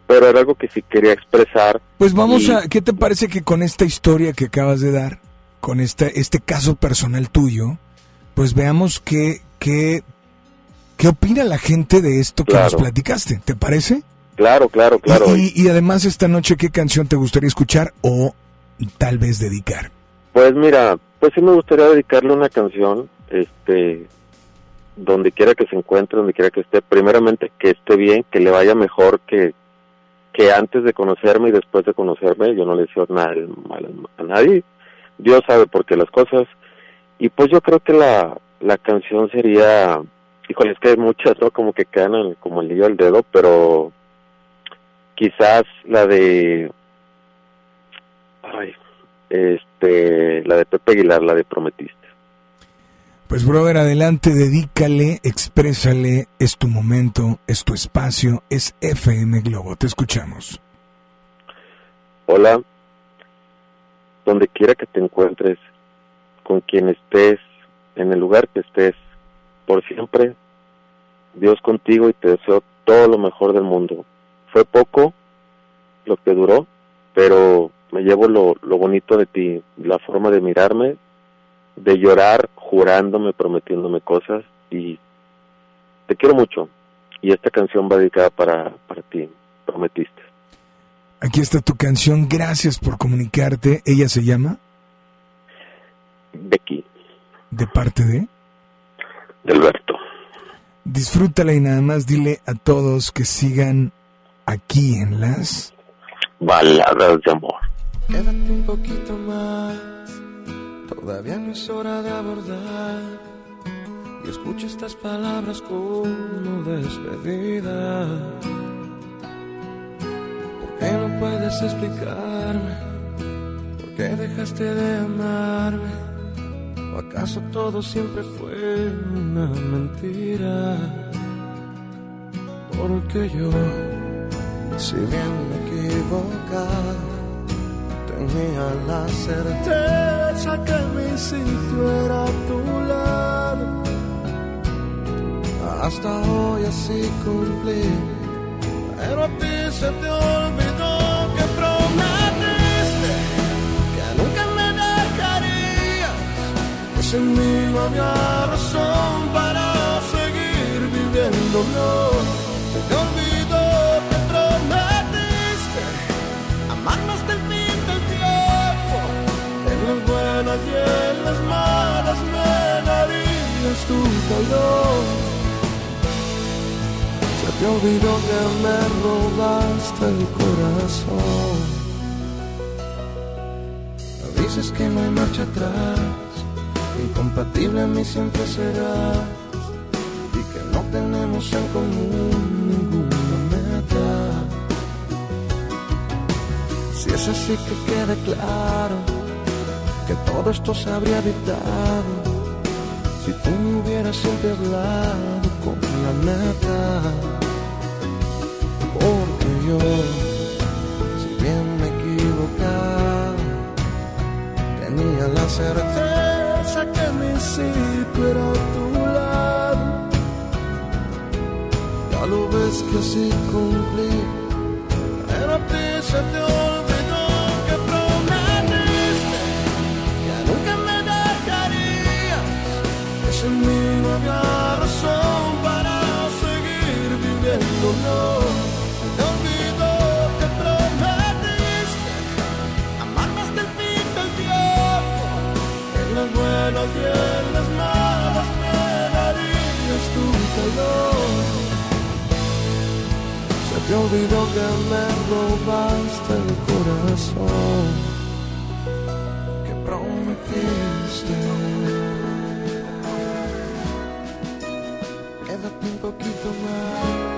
pero era algo que sí quería expresar. Pues vamos y- a, ¿qué te parece que con esta historia que acabas de dar, con este, este caso personal tuyo, pues veamos qué, qué, qué opina la gente de esto que nos platicaste? ¿Te parece? Claro, claro, claro. Y, y además esta noche, ¿qué canción te gustaría escuchar o tal vez dedicar? Pues mira, pues sí me gustaría dedicarle una canción, este, donde quiera que se encuentre, donde quiera que esté, primeramente que esté bien, que le vaya mejor que, que antes de conocerme y después de conocerme, yo no le deseo nada mal a nadie, Dios sabe por qué las cosas, y pues yo creo que la, la canción sería, híjole, es que hay muchas, ¿no? Como que quedan en- como el niño al dedo, pero quizás la de, ay, este, la de Pepe Aguilar, la de Prometiste. Pues brother, adelante, dedícale, exprésale, es tu momento, es tu espacio, es FM Globo, te escuchamos. Hola, donde quiera que te encuentres, con quien estés, en el lugar que estés, por siempre, Dios contigo y te deseo todo lo mejor del mundo. Fue poco lo que duró, pero me llevo lo, lo bonito de ti, la forma de mirarme, de llorar jurándome, prometiéndome cosas y te quiero mucho. Y esta canción va dedicada para, para ti, prometiste. Aquí está tu canción, gracias por comunicarte. ¿Ella se llama? Becky. ¿De parte de? De Alberto. Disfrútala y nada más dile a todos que sigan aquí en las... Baladas de amor. Quédate un poquito más Todavía no es hora de abordar. Y escucho estas palabras como despedida. ¿Por qué no puedes explicarme? ¿Por qué dejaste de amarme? ¿O acaso todo siempre fue una mentira? Porque yo, si bien me he tenía la certeza que mi sitio a tu lado. Hasta hoy así cumplí, pero a ti se te olvidó que prometiste que nunca me dejarías, que sin mí no había razón para seguir viviendo. No, se te olvidó que prometiste amarnos y en las malas me darías tu calor. Se te olvidó que me robaste el corazón. Dices que no hay marcha atrás, incompatible a mí siempre serás, y que no tenemos en común ninguna meta. Si es así que quede claro que todo esto se habría evitado si tú me hubieras siempre con la neta. Porque yo, si bien me he equivocado, tenía la certeza que mi sitio era tu lado. Ya lo ves que así cumplí, pero a ti se te te olvidó que me robaste el corazón que prometiste. Quédate un poquito más.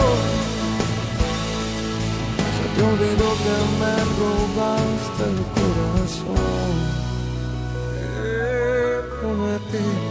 te olvidó que me dejarías que sin mí no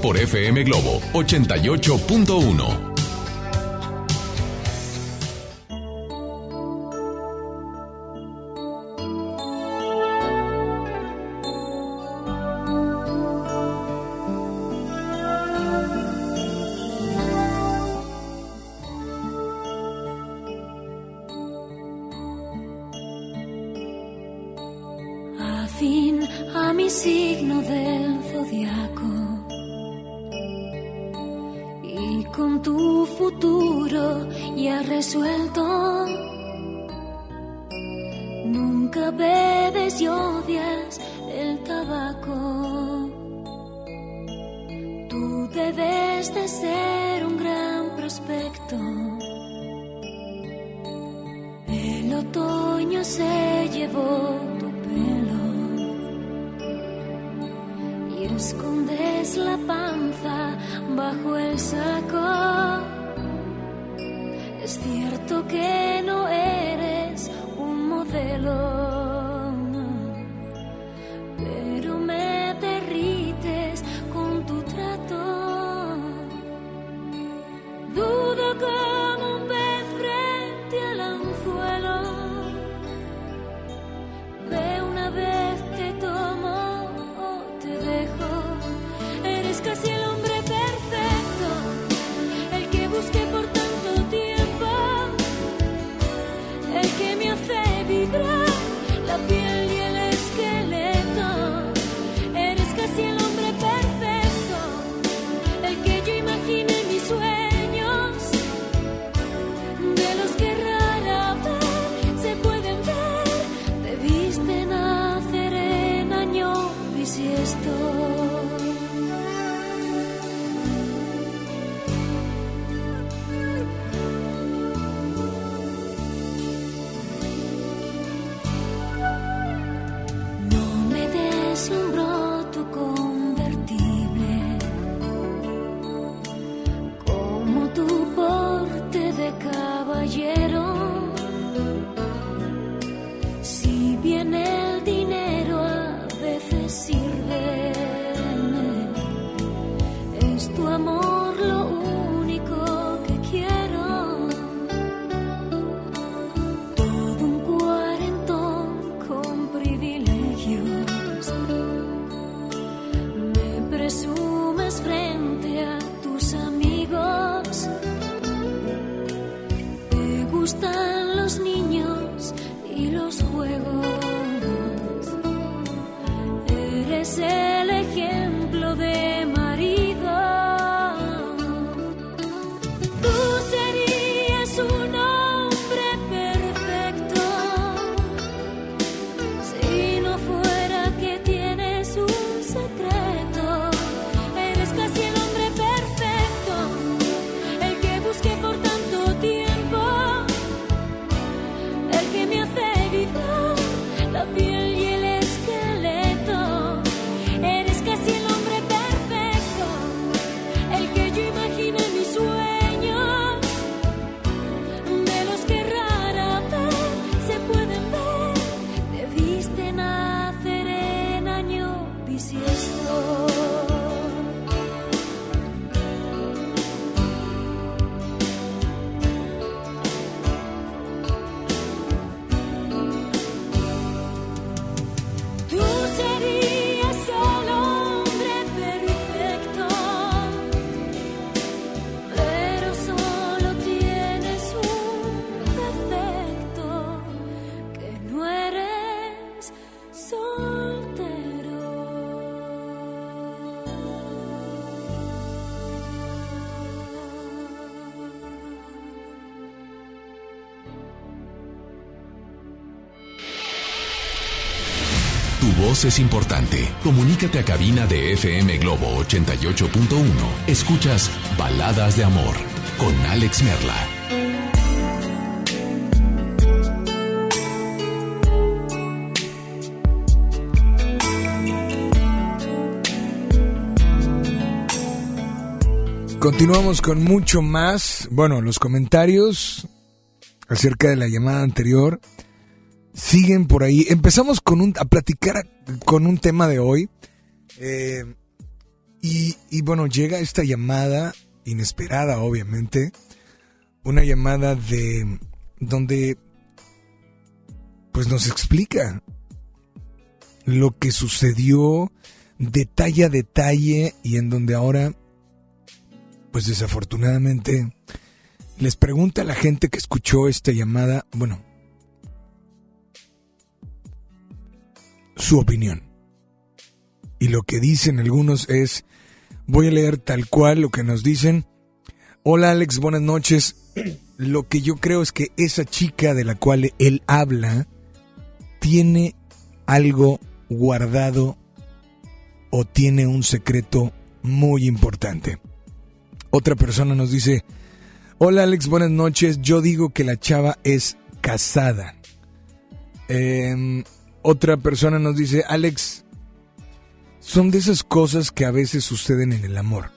por FM Globo 88.1. es importante. Comunícate a cabina de FM Globo 88.1. Escuchas Baladas de Amor con Alex Merla. Continuamos con mucho más. Bueno, los comentarios acerca de la llamada anterior siguen por ahí. Empezamos con un, a platicar con un tema de hoy. eh, y, y bueno, llega esta llamada inesperada, obviamente. Una llamada de donde pues nos explica lo que sucedió detalle a detalle y en donde ahora pues desafortunadamente les pregunta a la gente que escuchó esta llamada, bueno, su opinión. Y lo que dicen algunos es, voy a leer tal cual lo que nos dicen. Hola Alex, buenas noches. Lo que yo creo es que esa chica de la cual él habla tiene algo guardado o tiene un secreto muy importante. Otra persona nos dice, hola Alex, buenas noches. Yo digo que la chava es casada. Em, otra persona nos dice, Alex, son de esas cosas que a veces suceden en el amor.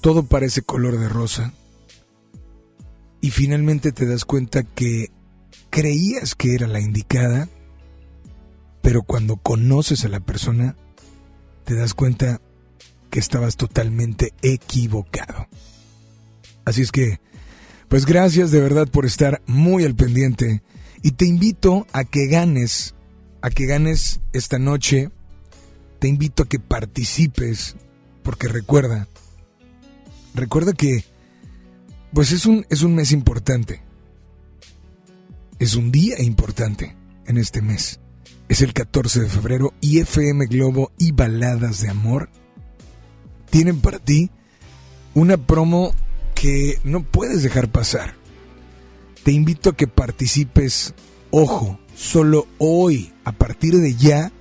Todo parece color de rosa. Y finalmente te das cuenta que creías que era la indicada, pero cuando conoces a la persona, te das cuenta que estabas totalmente equivocado. Así es que, pues gracias de verdad por estar muy al pendiente y te invito a que ganes, a que ganes esta noche, te invito a que participes, porque recuerda, recuerda que, pues es un, es un mes importante, es un día importante en este mes. Es el 14 de febrero y FM Globo y Baladas de Amor tienen para ti una promo que no puedes dejar pasar. Te invito a que participes, ojo, solo hoy, a partir de ya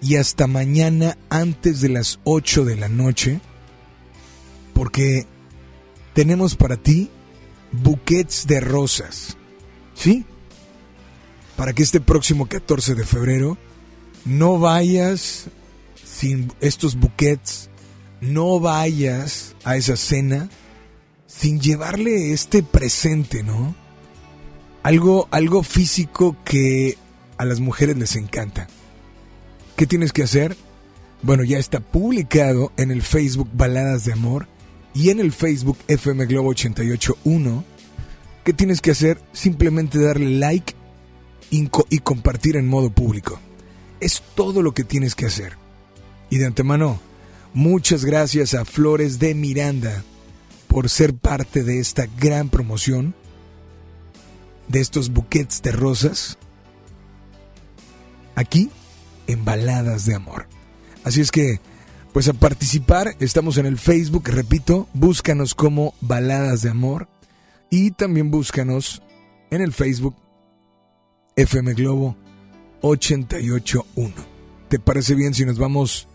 y hasta mañana antes de las 8 de la noche, porque tenemos para ti buquets de rosas. ¿Sí? Para que este próximo 14 de febrero no vayas sin estos buquets, no vayas a esa cena sin llevarle este presente, ¿no? Algo, algo físico que a las mujeres les encanta. ¿Qué tienes que hacer? Bueno, ya está publicado en el Facebook Baladas de Amor y en el Facebook FM Globo 881. ¿Qué tienes que hacer? Simplemente darle like y co- y compartir en modo público. Es todo lo que tienes que hacer. Y de antemano, muchas gracias a Flores de Miranda por ser parte de esta gran promoción, de estos buquets de rosas, aquí en Baladas de Amor. Así es que, pues a participar, estamos en el Facebook, repito, búscanos como Baladas de Amor y también búscanos en el Facebook FM Globo 881. ¿Te parece bien si nos vamos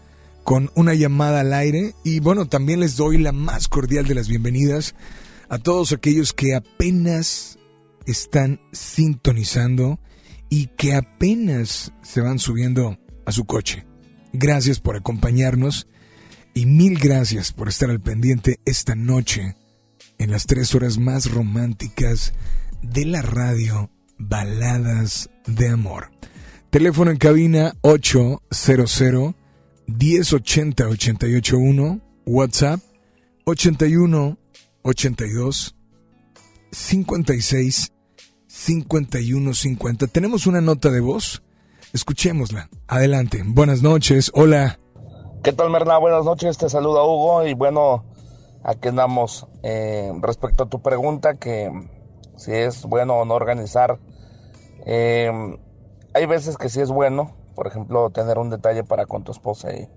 con una llamada al aire? Y bueno, también les doy la más cordial de las bienvenidas a todos aquellos que apenas están sintonizando y que apenas se van subiendo a su coche. Gracias por acompañarnos y mil gracias por estar al pendiente esta noche en las tres horas más románticas de la radio Baladas de Amor. Teléfono en cabina 800 1080 881, WhatsApp 81 82 56 51 50. Tenemos una nota de voz. Escuchémosla. Adelante. Buenas noches. Hola. ¿Qué tal, Merna? Buenas noches, te saluda Hugo y bueno, aquí andamos. Eh, respecto a tu pregunta, que si es bueno o no organizar, eh, hay veces que sí es bueno, por ejemplo, tener un detalle para con tu esposa y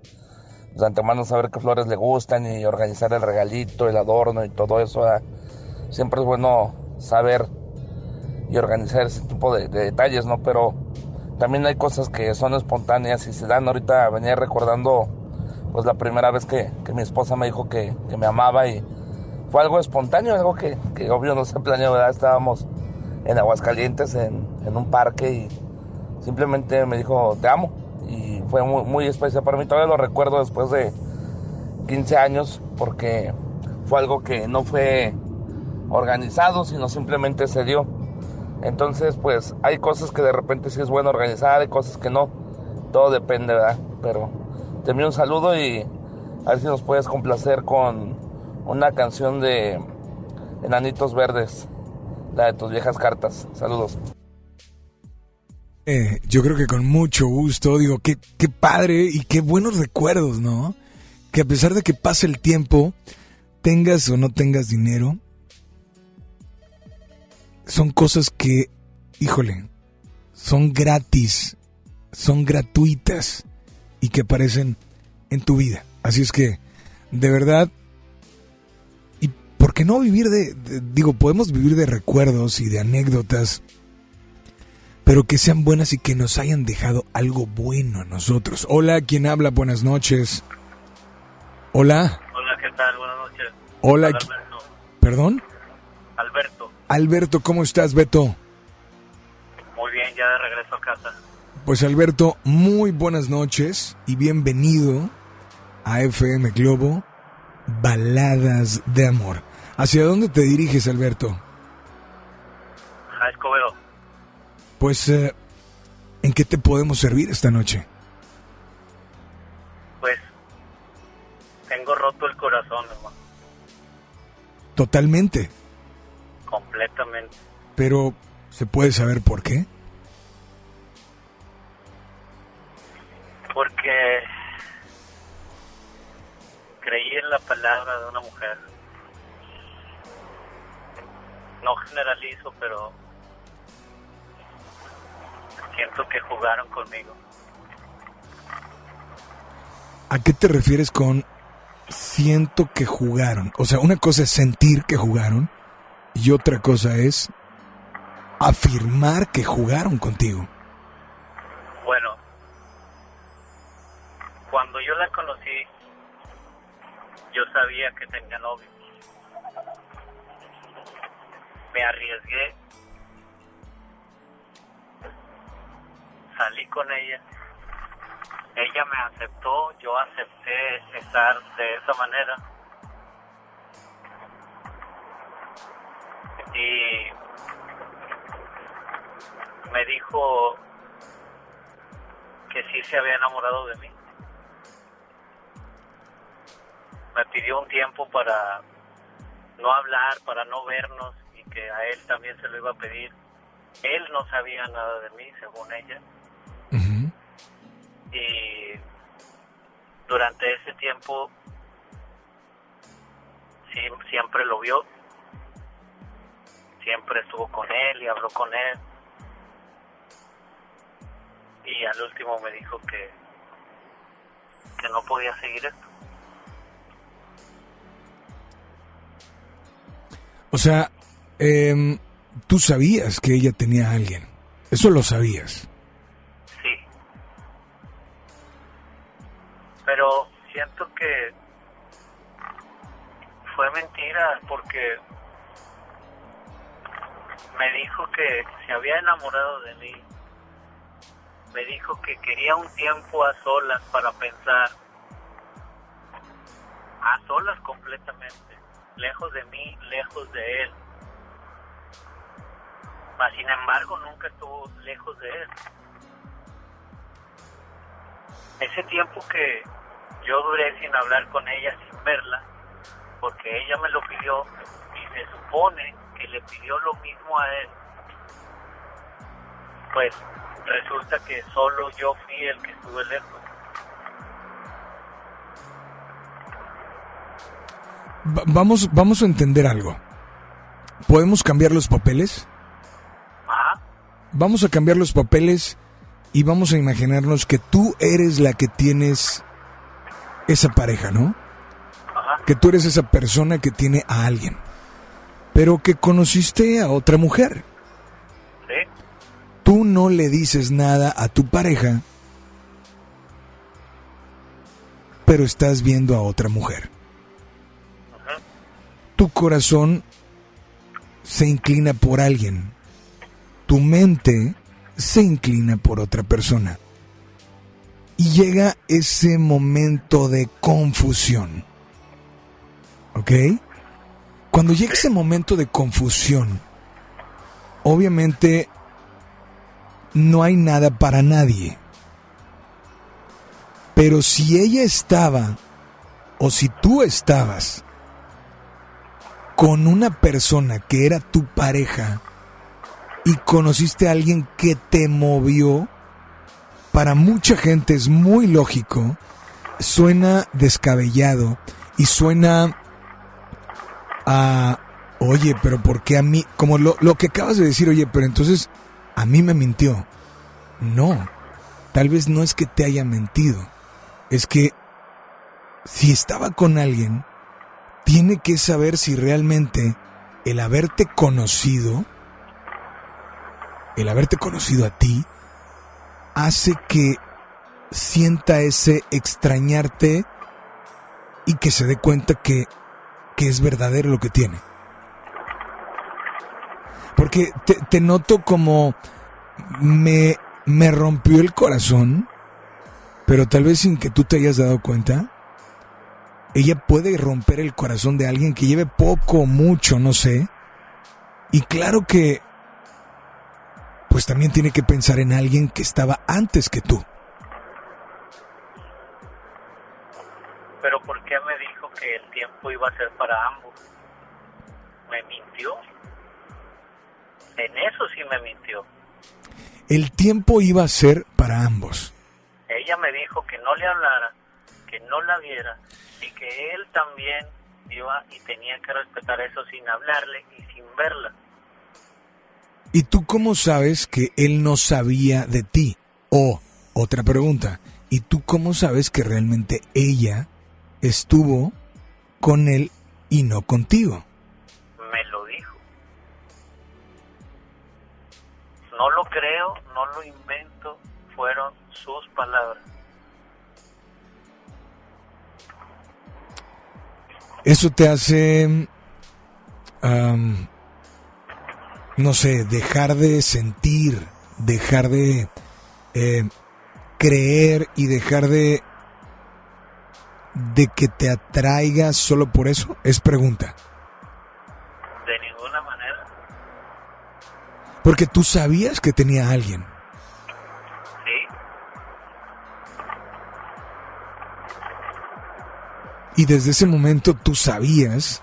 de antemano saber qué flores le gustan y organizar el regalito, el adorno y todo eso. ¿verdad? Siempre es bueno saber y organizar ese tipo de, de detalles, ¿no? Pero también hay cosas que son espontáneas y se dan. Ahorita venía recordando pues la primera vez que, que mi esposa me dijo que, que me amaba y fue algo espontáneo, algo que, obvio no se planeó, ¿verdad? Estábamos en Aguascalientes, en, en un parque y simplemente me dijo, te amo. Y fue muy especial para mí, todavía lo recuerdo después de 15 años porque fue algo que no fue organizado, sino simplemente se dio. Entonces, pues hay cosas que de repente sí es bueno organizar, hay cosas que no. Todo depende, ¿verdad? Pero te envío un saludo y a ver si nos puedes complacer con una canción de Enanitos Verdes, la de tus viejas cartas. Saludos. Eh, yo creo que con mucho gusto, digo, qué, qué padre y qué buenos recuerdos, ¿no? Que a pesar de que pase el tiempo, tengas o no tengas dinero, son cosas que, híjole, son gratis, son gratuitas y que aparecen en tu vida. Así es que, de verdad, ¿y por qué no vivir de, de- digo, podemos vivir de recuerdos y de anécdotas, pero que sean buenas y que nos hayan dejado algo bueno a nosotros? Hola, ¿quién habla? Buenas noches. Hola, Hola, ¿qué tal? Buenas noches. hola, Hola, Alberto. perdón. Alberto, Alberto, ¿cómo estás, Beto? muy bien, ya de regreso a casa. Pues Alberto, muy buenas noches y bienvenido a FM Globo Baladas de Amor. ¿Hacia dónde te diriges, Alberto? A Escobedo, Pues, eh, ¿en qué te podemos servir esta noche? pues tengo roto el corazón, hermano, Totalmente, completamente. pero ¿se puede saber por qué? Porque creí en la palabra de una mujer. No generalizo, pero siento que jugaron conmigo. ¿A qué te refieres con siento que jugaron? O sea, una cosa es sentir que jugaron y otra cosa es afirmar que jugaron contigo. Bueno, cuando yo la conocí, yo sabía que tenía novio. Me arriesgué, salí con ella, ella me aceptó, yo acepté estar de esa manera. Y me dijo que sí se había enamorado de mí. Me pidió un tiempo para no hablar, para no vernos y que a él también se lo iba a pedir. Él no sabía nada de mí, según ella. Y durante ese tiempo sí- siempre lo vio, siempre estuvo con él y habló con él. Y al último me dijo que, que no podía seguir esto. O sea, em, tú sabías que ella tenía a alguien. Eso lo sabías. Sí. Pero siento que fue mentira porque me dijo que se había enamorado de mí. Me dijo que quería un tiempo a solas para pensar. A solas completamente. Lejos de mí, lejos de él. Mas, sin embargo, nunca estuvo lejos de él. Ese tiempo que yo duré sin hablar con ella, sin verla, porque ella me lo pidió y se supone que le pidió lo mismo a él, pues resulta que solo yo fui el que estuve lejos. Va- vamos, vamos a entender algo. ¿Podemos cambiar los papeles? Vamos a cambiar los papeles y vamos a imaginarnos que tú eres la que tienes esa pareja, ¿no? Que tú eres esa persona que tiene a alguien, pero que conociste a otra mujer. ¿Sí? Tú no le dices nada a tu pareja, pero estás viendo a otra mujer. Tu corazón se inclina por alguien. Tu mente se inclina por otra persona. Y llega ese momento de confusión. ¿Ok? Cuando llega ese momento de confusión, obviamente no hay nada para nadie. Pero si ella estaba, o si tú estabas, con una persona que era tu pareja y conociste a alguien que te movió, para mucha gente es muy lógico, suena descabellado y suena a, oye, pero ¿por qué a mí? Como lo, lo que acabas de decir, oye, pero entonces a mí me mintió. No, tal vez no es que te haya mentido, es que si estaba con alguien, tiene que saber si realmente el haberte conocido, el haberte conocido a ti, hace que sienta ese extrañarte y que se dé cuenta que, que es verdadero lo que tiene. Porque te, noto como me, me rompió el corazón, pero tal vez sin que tú te hayas dado cuenta, ella puede romper el corazón de alguien que lleve poco mucho, no sé. Y claro que, pues también tiene que pensar en alguien que estaba antes que tú. Pero ¿por qué me que el tiempo iba a ser para ambos? Me mintió. En eso sí me mintió. El tiempo iba a ser para ambos. Ella me dijo que no le hablara, que no la viera y que él también iba y tenía que respetar eso sin hablarle y sin verla. ¿Y tú cómo sabes que él no sabía de ti? O, otra pregunta, ¿y tú cómo sabes que realmente ella estuvo con él y no contigo? Me lo dijo. No lo creo, no lo invento, fueron sus palabras. Eso te hace, no sé, dejar de sentir, dejar de eh, creer y dejar de de que te atraiga solo por eso? Es pregunta. De ninguna manera. Porque tú sabías que tenía a alguien. Sí, Y desde ese momento tú sabías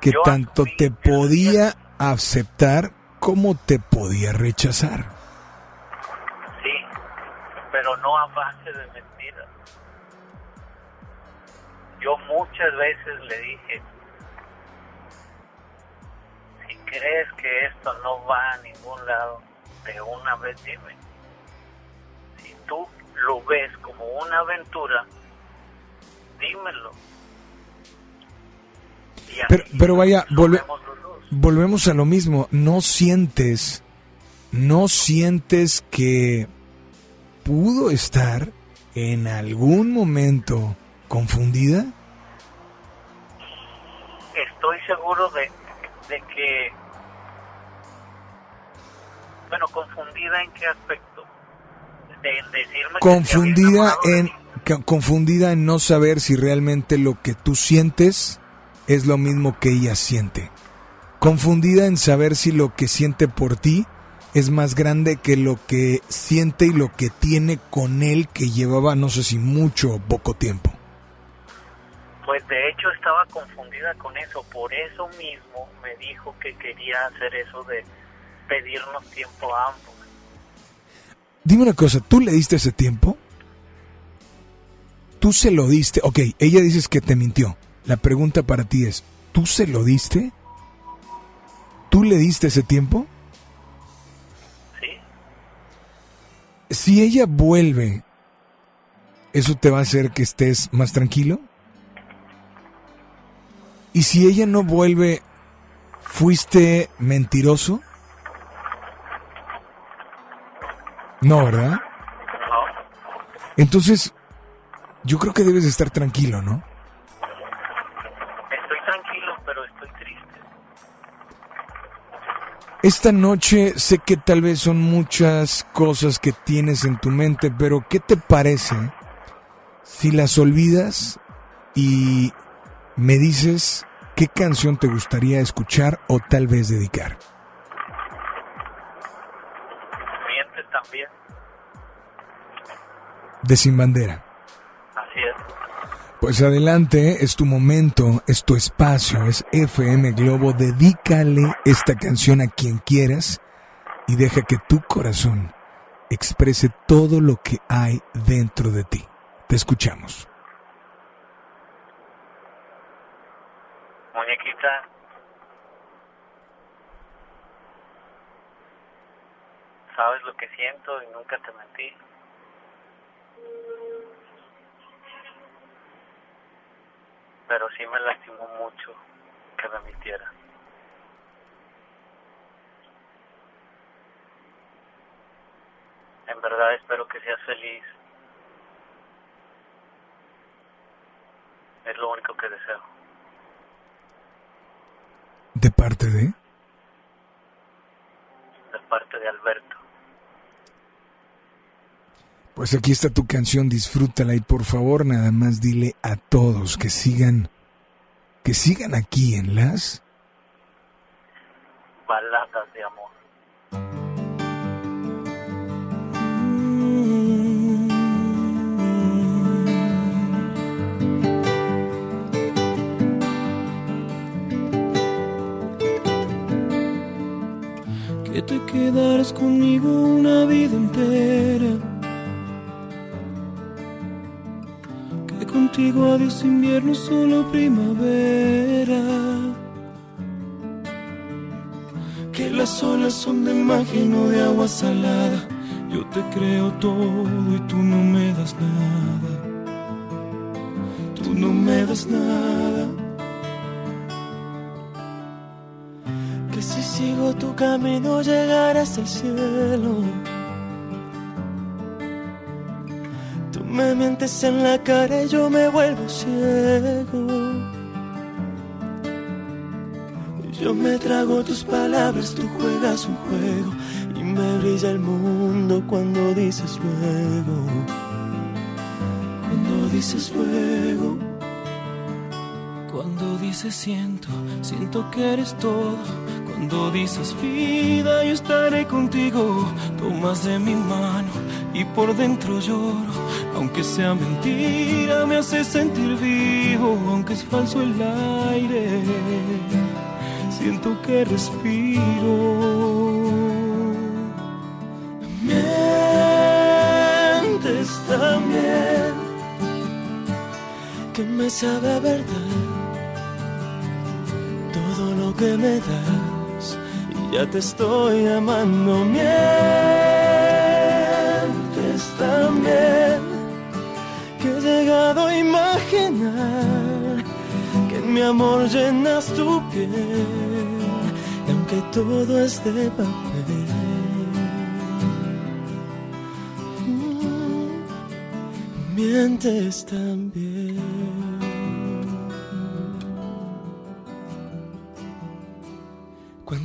que Yo tanto te que podía aceptar como te podía rechazar. sí, pero no a base de mentiras. Yo muchas veces le dije, si crees que esto no va a ningún lado, de una vez dime. Si tú lo ves como una aventura, dímelo. Pero, pero vaya, volve- volvemos a lo mismo. No sientes, no sientes que pudo estar en algún momento confundida. Seguro de, de que, bueno, confundida en qué aspecto, de decirme Confundida en, confundida en no saber si realmente lo que tú sientes es lo mismo que ella siente. Confundida en saber si lo que siente por ti es más grande que lo que siente y lo que tiene con él que llevaba no sé si mucho o poco tiempo. Pues de hecho estaba confundida con eso, por eso mismo me dijo que quería hacer eso de pedirnos tiempo a ambos. Dime una cosa, ¿tú le diste ese tiempo? ¿Tú se lo diste? Ok, ella dices que te mintió. La pregunta para ti es, ¿tú se lo diste? ¿Tú le diste ese tiempo? Sí, Si ella vuelve, ¿eso te va a hacer que estés más tranquilo? ¿Y si ella no vuelve, fuiste mentiroso? No, ¿verdad? no, Entonces, yo creo que debes de estar tranquilo, ¿no? estoy tranquilo, pero estoy triste. Esta noche sé que tal vez son muchas cosas que tienes en tu mente, pero ¿qué te parece si las olvidas y me dices qué canción te gustaría escuchar o tal vez dedicar? también. De Sin Bandera. Así es. Pues adelante, es tu momento, es tu espacio, es FM Globo. Dedícale esta canción a quien quieras y deja que tu corazón exprese todo lo que hay dentro de ti. Te escuchamos. Muñequita, sabes lo que siento y nunca te mentí. Pero sí me lastimó mucho que me mintiera. En verdad espero que seas feliz. Es lo único que deseo. ¿De parte de? De parte de Alberto. Pues aquí está tu canción, disfrútala y por favor nada más dile a todos que sigan, que sigan aquí en las... Baladas te quedarás conmigo una vida entera. Que contigo adiós invierno, solo primavera. Que las olas son de magia y no de agua salada. Yo te creo todo y tú no me das nada. Tú no me das nada. Sigo tu camino llegarás al cielo. Tú me mientes en la cara y yo me vuelvo ciego. Yo me trago tus palabras, tú juegas un juego y me brilla el mundo cuando dices luego. Cuando dices luego. Cuando dices siento, siento que eres todo. Cuando dices vida, yo estaré contigo. Tomas de mi mano y por dentro lloro. Aunque sea mentira, me hace sentir vivo. Aunque es falso el aire, siento que respiro. Mientes también, que me sabe verdad todo lo que me das y ya te estoy amando. Mientes también que he llegado a imaginar que en mi amor llenas tu piel y aunque todo es de papel. mm, Mientes también.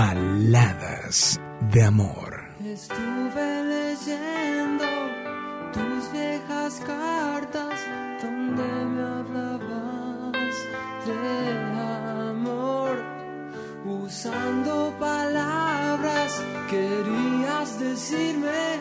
Baladas de Amor. Estuve leyendo tus viejas cartas donde me hablabas de amor. Usando palabras querías decirme,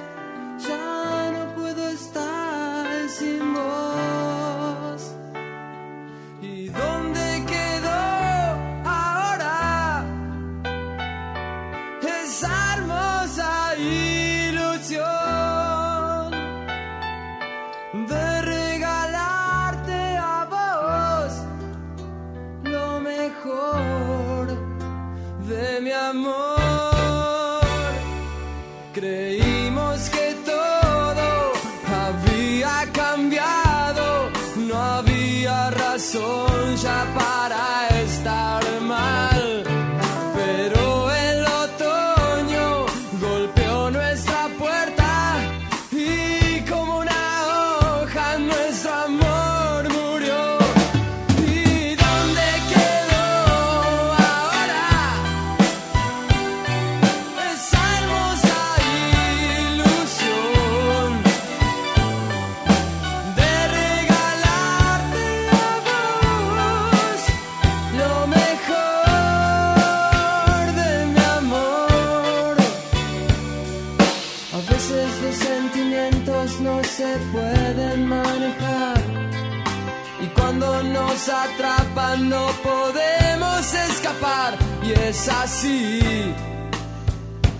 es así.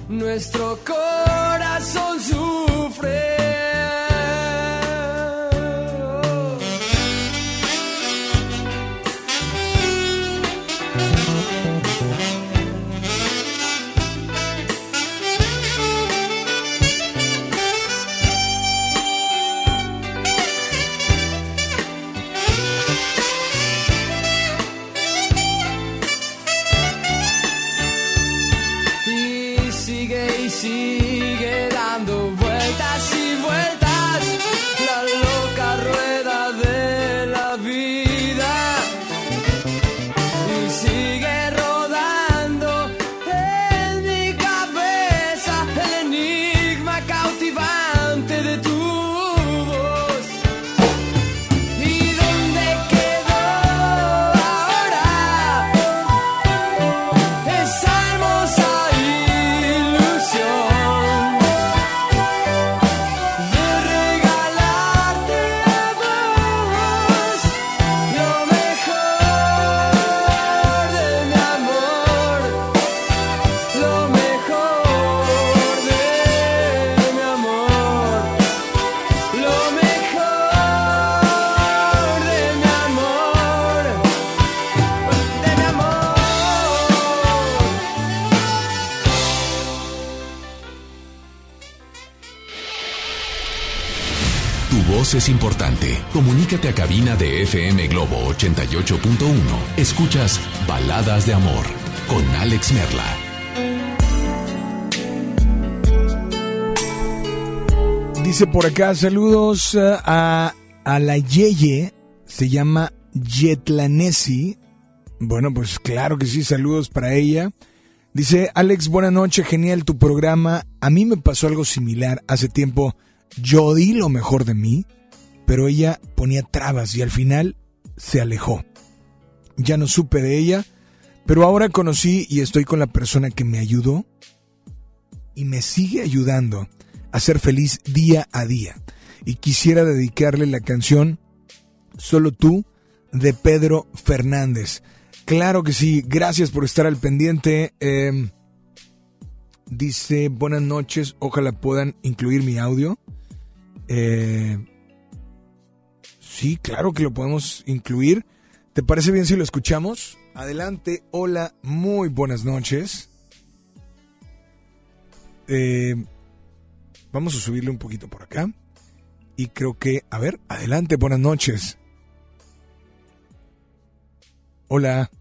Nuestro corazón sufre. FM Globo 88.1. Escuchas Baladas de Amor con Alex Merla. Dice por acá, saludos eh, a, a la Yeye, se llama Yetlanesi. Bueno, pues claro que sí, saludos para ella. Dice, Alex, buena noche, genial tu programa. A mí me pasó algo similar. Hace tiempo yo di lo mejor de mí, pero ella ponía trabas y al final se alejó. Ya no supe de ella, pero ahora conocí y estoy con la persona que me ayudó y me sigue ayudando a ser feliz día a día. Y quisiera dedicarle la canción Solo tú de Pedro Fernández. Claro que sí, gracias por estar al pendiente. Eh, dice, buenas noches, ojalá puedan incluir mi audio. Eh, sí, claro que lo podemos incluir. ¿Te parece bien si lo escuchamos? Adelante, hola, muy buenas noches. Eh, vamos a subirle un poquito por acá. Y creo que, a ver, adelante, buenas noches. Hola.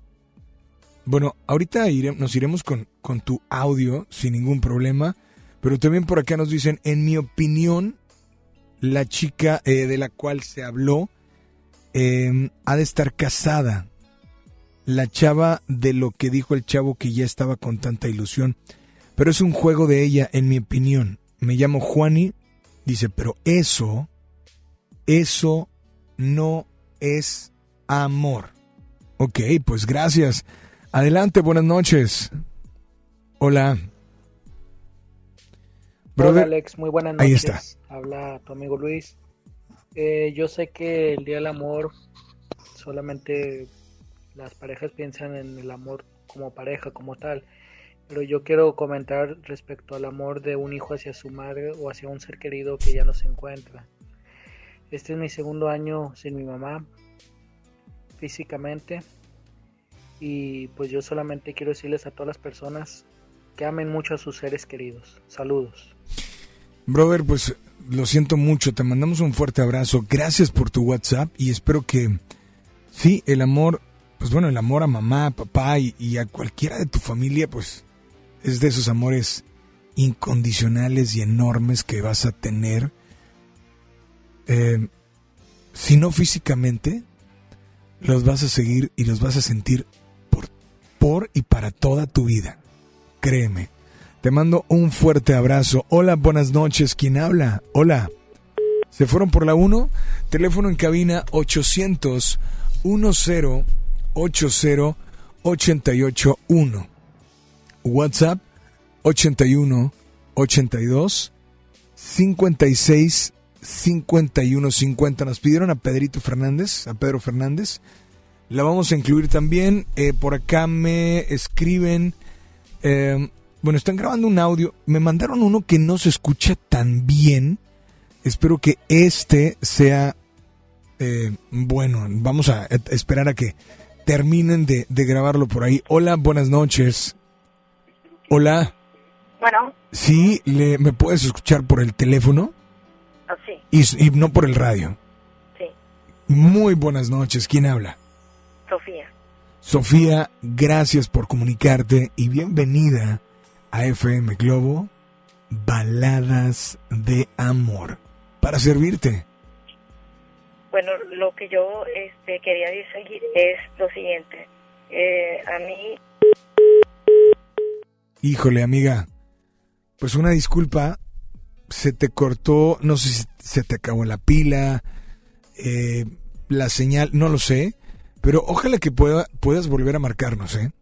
Bueno, ahorita nos iremos con, con tu audio sin ningún problema. Pero también por acá nos dicen, en mi opinión, la chica eh, de la cual se habló eh, ha de estar casada. la chava de lo que dijo el chavo que ya estaba con tanta ilusión. Pero es un juego de ella, en mi opinión. Me llamo Juani. Dice, pero eso, eso no es amor. Ok, pues gracias. Adelante, buenas noches. Hola. Hola Brother, Alex, muy buenas noches. Ahí está. Habla tu amigo Luis. Eh, yo sé que el Día del Amor solamente las parejas piensan en el amor como pareja, como tal. Pero yo quiero comentar respecto al amor de un hijo hacia su madre o hacia un ser querido que ya no se encuentra. Este es mi segundo año sin mi mamá físicamente y pues yo solamente quiero decirles a todas las personas que amen mucho a sus seres queridos. Saludos. Brother, pues lo siento mucho, te mandamos un fuerte abrazo, gracias por tu WhatsApp y espero que, sí, el amor, pues bueno, el amor a mamá, papá y, a cualquiera de tu familia, pues es de esos amores incondicionales y enormes que vas a tener, eh, si no físicamente, los vas a seguir y los vas a sentir por, por y para toda tu vida, créeme. Te mando un fuerte abrazo. Hola, buenas noches. ¿Quién habla? Hola. ¿Se fueron por la 1? Teléfono en cabina 800 10 80 881. WhatsApp 81 82 56 51 50. Nos pidieron a Pedrito Fernández, a Pedro Fernández. La vamos a incluir también. Eh, por acá me escriben. Eh, bueno, están grabando un audio. Me mandaron uno que no se escucha tan bien. Espero que este sea eh, bueno. Vamos a eh, esperar a que terminen de, de grabarlo por ahí. Hola, buenas noches. Hola. Bueno, Sí, le, ¿me puedes escuchar por el teléfono? oh, sí, Y, y no por el radio. sí, Muy buenas noches. ¿Quién habla? Sofía. Sofía, gracias por comunicarte y bienvenida a FM Globo, Baladas de Amor. Para servirte. Bueno, lo que yo este, quería decir es lo siguiente. Eh, a mí, Híjole, amiga, pues una disculpa, se te cortó, no sé si se te acabó la pila, eh, la señal, no lo sé, pero ojalá que pueda, puedas volver a marcarnos, ¿eh?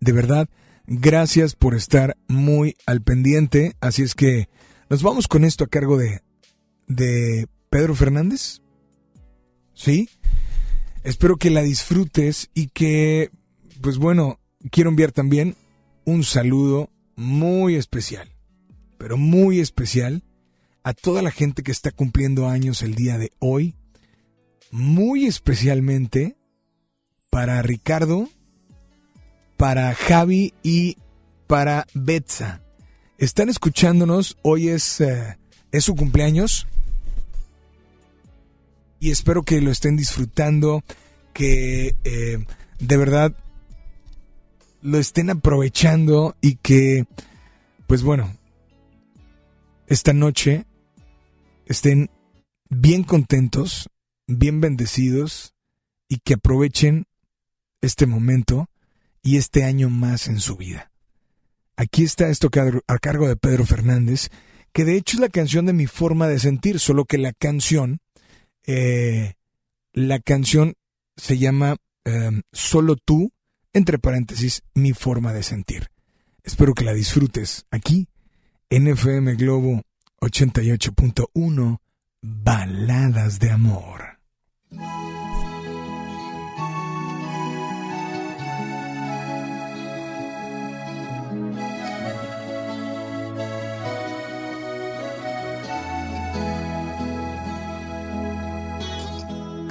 De verdad, gracias por estar muy al pendiente, así es que nos vamos con esto a cargo de, de Pedro Fernández, ¿sí? Espero que la disfrutes y que, pues bueno, quiero enviar también un saludo muy especial, pero muy especial a toda la gente que está cumpliendo años el día de hoy, muy especialmente para Ricardo, para Javi y para Betsa. Están escuchándonos, hoy es, eh, es su cumpleaños y espero que lo estén disfrutando, que eh, de verdad lo estén aprovechando y que, pues bueno, esta noche estén bien contentos, bien bendecidos y que aprovechen este momento y este año más en su vida. Aquí está esto a cargo de Pedro Fernández, que de hecho es la canción de mi forma de sentir, solo que la canción, eh, la canción se llama eh, Solo tú, entre paréntesis, mi forma de sentir. Espero que la disfrutes aquí en FM Globo 88.1, Baladas de Amor.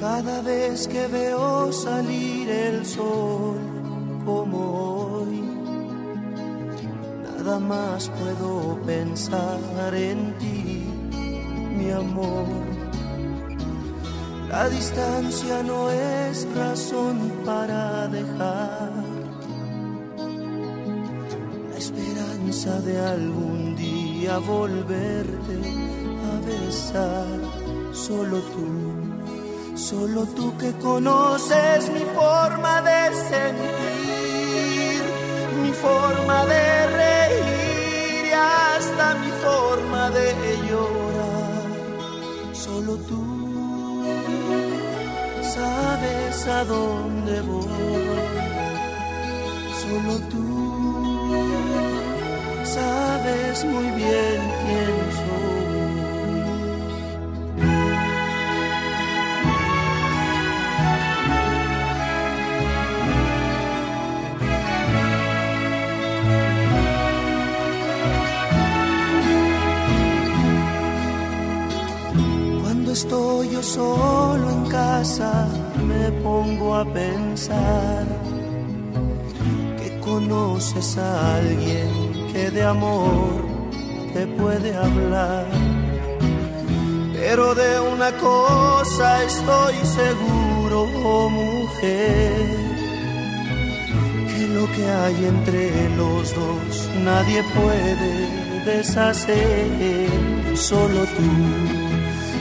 Cada vez que veo salir el sol como hoy, nada más puedo pensar en ti, mi amor. La distancia no es razón para dejar la esperanza de algún día volverte a besar, solo tú Solo tú que conoces mi forma de sentir, mi forma de reír y hasta mi forma de llorar. Solo tú sabes a dónde voy. Solo tú sabes muy bien quién soy. Estoy yo solo en casa, me pongo a pensar que conoces a alguien que de amor te puede hablar. Pero de una cosa estoy seguro, oh mujer, que lo que hay entre los dos nadie puede deshacer, solo tú.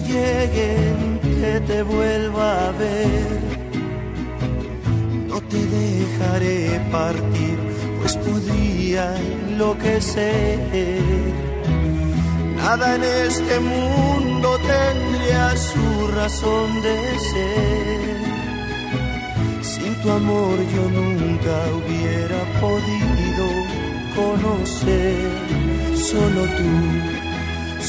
día llegue en que te vuelva a ver, no te dejaré partir, pues podría enloquecer. Nada en este mundo tendría su razón de ser. Sin tu amor yo nunca hubiera podido conocer, solo tú.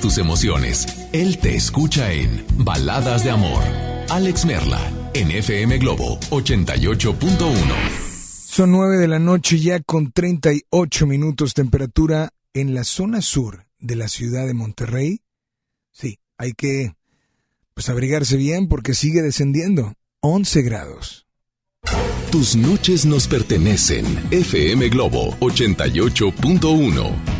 Tus emociones. Él te escucha en Baladas de Amor. Alex Merla, en FM Globo 88.1. Son nueve de la noche ya con 38 minutos temperatura en la zona sur de la ciudad de Monterrey. Sí, hay que pues abrigarse bien porque sigue descendiendo. 11 grados. Tus noches nos pertenecen. FM Globo 88.1.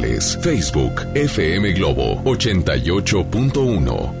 Facebook FM Globo 88.1.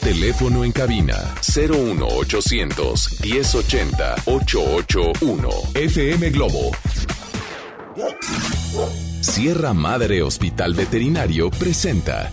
Teléfono en cabina 01800 1080 881. FM Globo. Sierra Madre Hospital Veterinario presenta.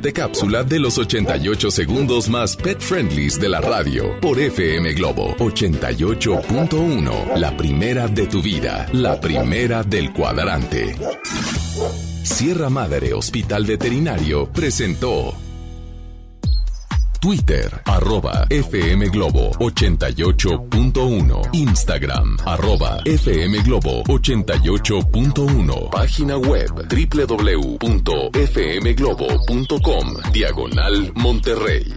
cápsula de los 88 segundos más pet friendlies de la radio por FM Globo 88.1. La primera de tu vida, la primera del cuadrante. Sierra Madre Hospital Veterinario presentó. Twitter, arroba FM Globo 88.1. Instagram, arroba FM Globo 88.1. Página web www.fmglobo.com. Diagonal Monterrey.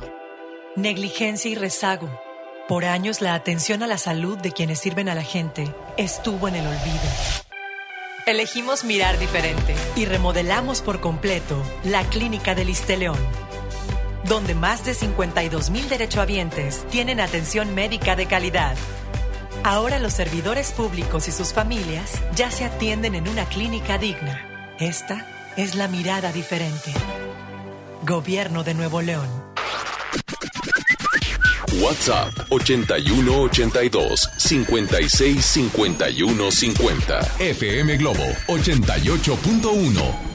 Negligencia y rezago. Por años la atención a la salud de quienes sirven a la gente estuvo en el olvido. Elegimos mirar diferente y remodelamos por completo la Clínica del León donde más de 52 mil derechohabientes tienen atención médica de calidad. Ahora los servidores públicos y sus familias ya se atienden en una clínica digna. Esta es la mirada diferente. Gobierno de Nuevo León. WhatsApp 81 82 56 51 50. FM Globo 88.1.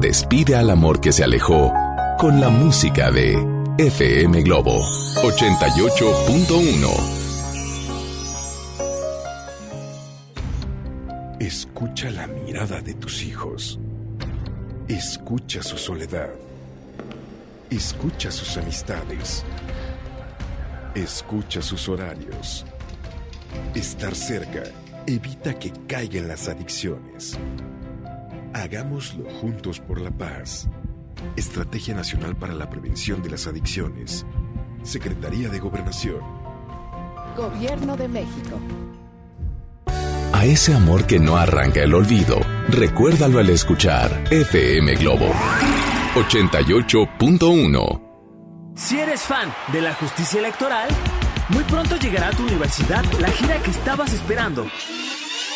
Despide al amor que se alejó con la música de FM Globo 88.1. Escucha la mirada de tus hijos. Escucha su soledad. Escucha sus amistades. Escucha sus horarios. Estar cerca evita que caigan las adicciones. Hagámoslo juntos por la paz. Estrategia Nacional para la Prevención de las Adicciones. Secretaría de Gobernación. Gobierno de México. A ese amor que no arranca el olvido, recuérdalo al escuchar FM Globo 88.1. Si eres fan de la justicia electoral, muy pronto llegará a tu universidad la gira que estabas esperando.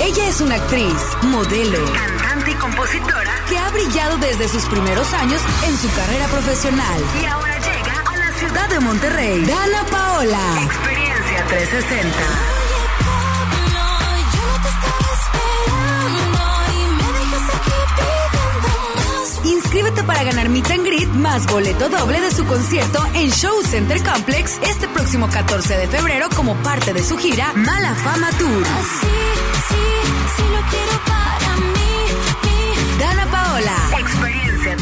Ella es una actriz, modelo, cantante y compositora que ha brillado desde sus primeros años en su carrera profesional. Y ahora llega a la ciudad de Monterrey. Dana Paola. Experiencia 360. Inscríbete para ganar Meet and Greet más boleto doble de su concierto en Show Center Complex este próximo 14 de febrero como parte de su gira Mala Fama Tour.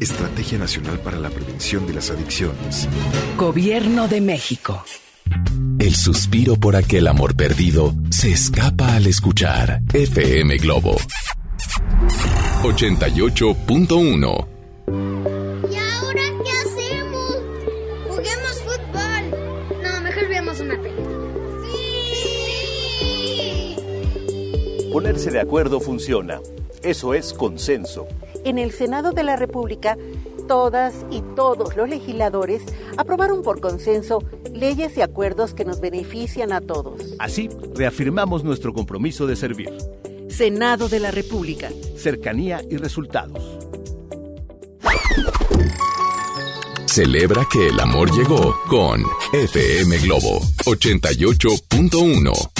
Estrategia Nacional para la Prevención de las Adicciones. Gobierno de México. El suspiro por aquel amor perdido se escapa al escuchar FM Globo 88.1. ¿Y ahora qué hacemos? Juguemos fútbol. No, mejor veamos una película. ¡Sí! Ponerse de acuerdo funciona. Eso es consenso. En el Senado de la República, todas y todos los legisladores aprobaron por consenso leyes y acuerdos que nos benefician a todos. Así, reafirmamos nuestro compromiso de servir. Senado de la República. Cercanía y resultados. Celebra que el amor llegó con FM Globo 88.1.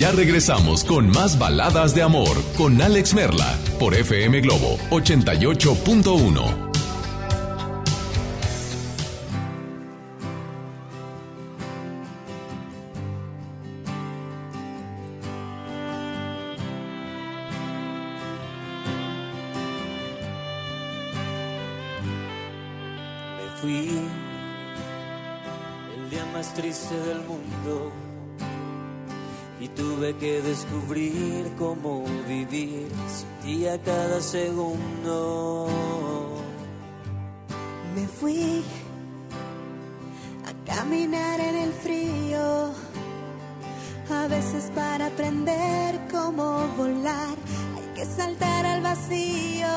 Ya regresamos con más baladas de amor con Alex Merla por FM Globo 88.1. Me fui el día más triste del mundo y tuve que descubrir cómo vivir sin ti a cada segundo. Me fui a caminar en el frío, a veces para aprender cómo volar hay que saltar al vacío.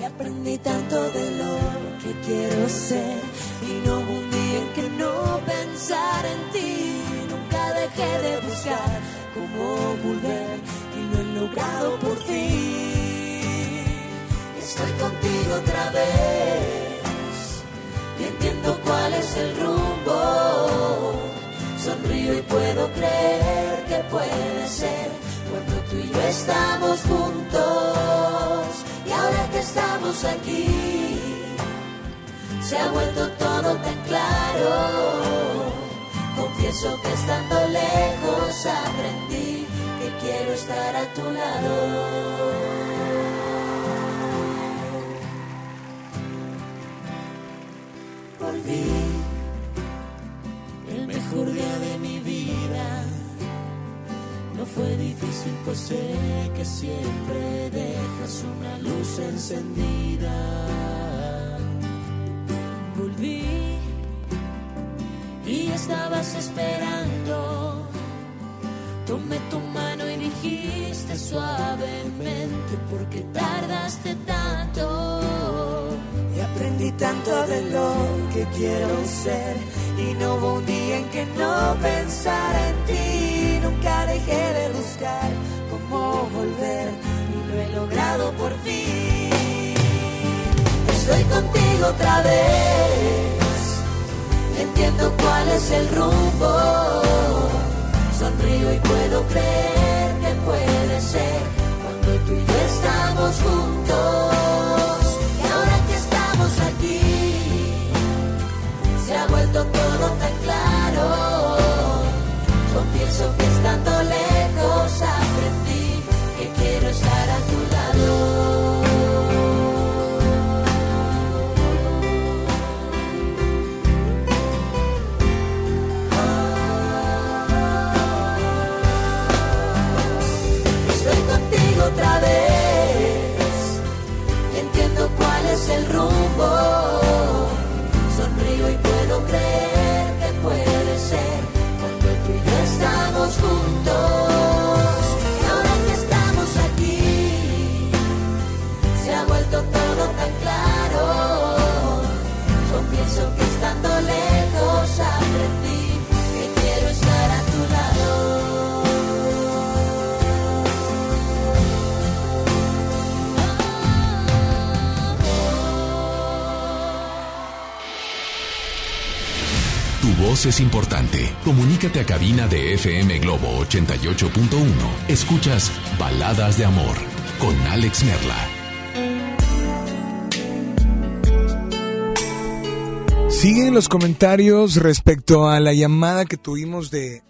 Y aprendí tanto de lo que quiero ser y no hubo un día en que no pensar en ti. Dejé de buscar cómo volver y lo he logrado por fin. Estoy contigo otra vez y entiendo cuál es el rumbo. Sonrío y puedo creer que puede ser cuando tú y yo estamos juntos. Y ahora que estamos aquí, se ha vuelto todo tan claro. Confieso que estando lejos aprendí que quiero estar a tu lado. Volví el mejor día de mi vida. No fue difícil, pues sé que siempre dejas una luz encendida. Volví estabas esperando. Tomé tu mano y dijiste suavemente, ¿por qué tardaste tanto? Y aprendí tanto de lo que quiero ser y no hubo un día en que no pensara en ti. Nunca dejé de buscar cómo volver y lo he logrado por fin. Estoy contigo otra vez entiendo cuál es el rumbo. Sonrío y puedo creer que puede ser cuando tú y yo estamos juntos. Y ahora que estamos aquí, se ha vuelto todo tan claro. Confieso que estando lejos aprendí. El rumbo. Es importante. Comunícate a cabina de FM Globo 88.1. Escuchas Baladas de Amor con Alex Merla. Siguen los comentarios respecto a la llamada que tuvimos de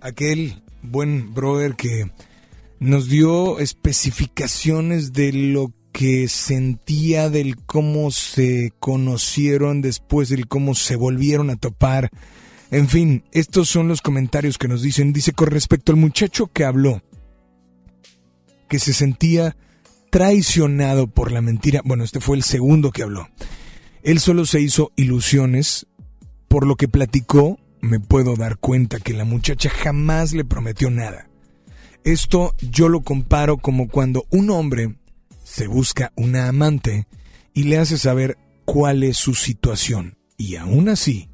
aquel buen brother que nos dio especificaciones de lo que sentía, del cómo se conocieron después, del cómo se volvieron a topar. En fin, estos son los comentarios que nos dicen. Dice con respecto al muchacho que habló, que se sentía traicionado por la mentira. Bueno, este fue el segundo que habló. Él solo se hizo ilusiones. Por lo que platicó, me puedo dar cuenta que la muchacha jamás le prometió nada. Esto yo lo comparo como cuando un hombre se busca una amante y le hace saber cuál es su situación. Y aún así,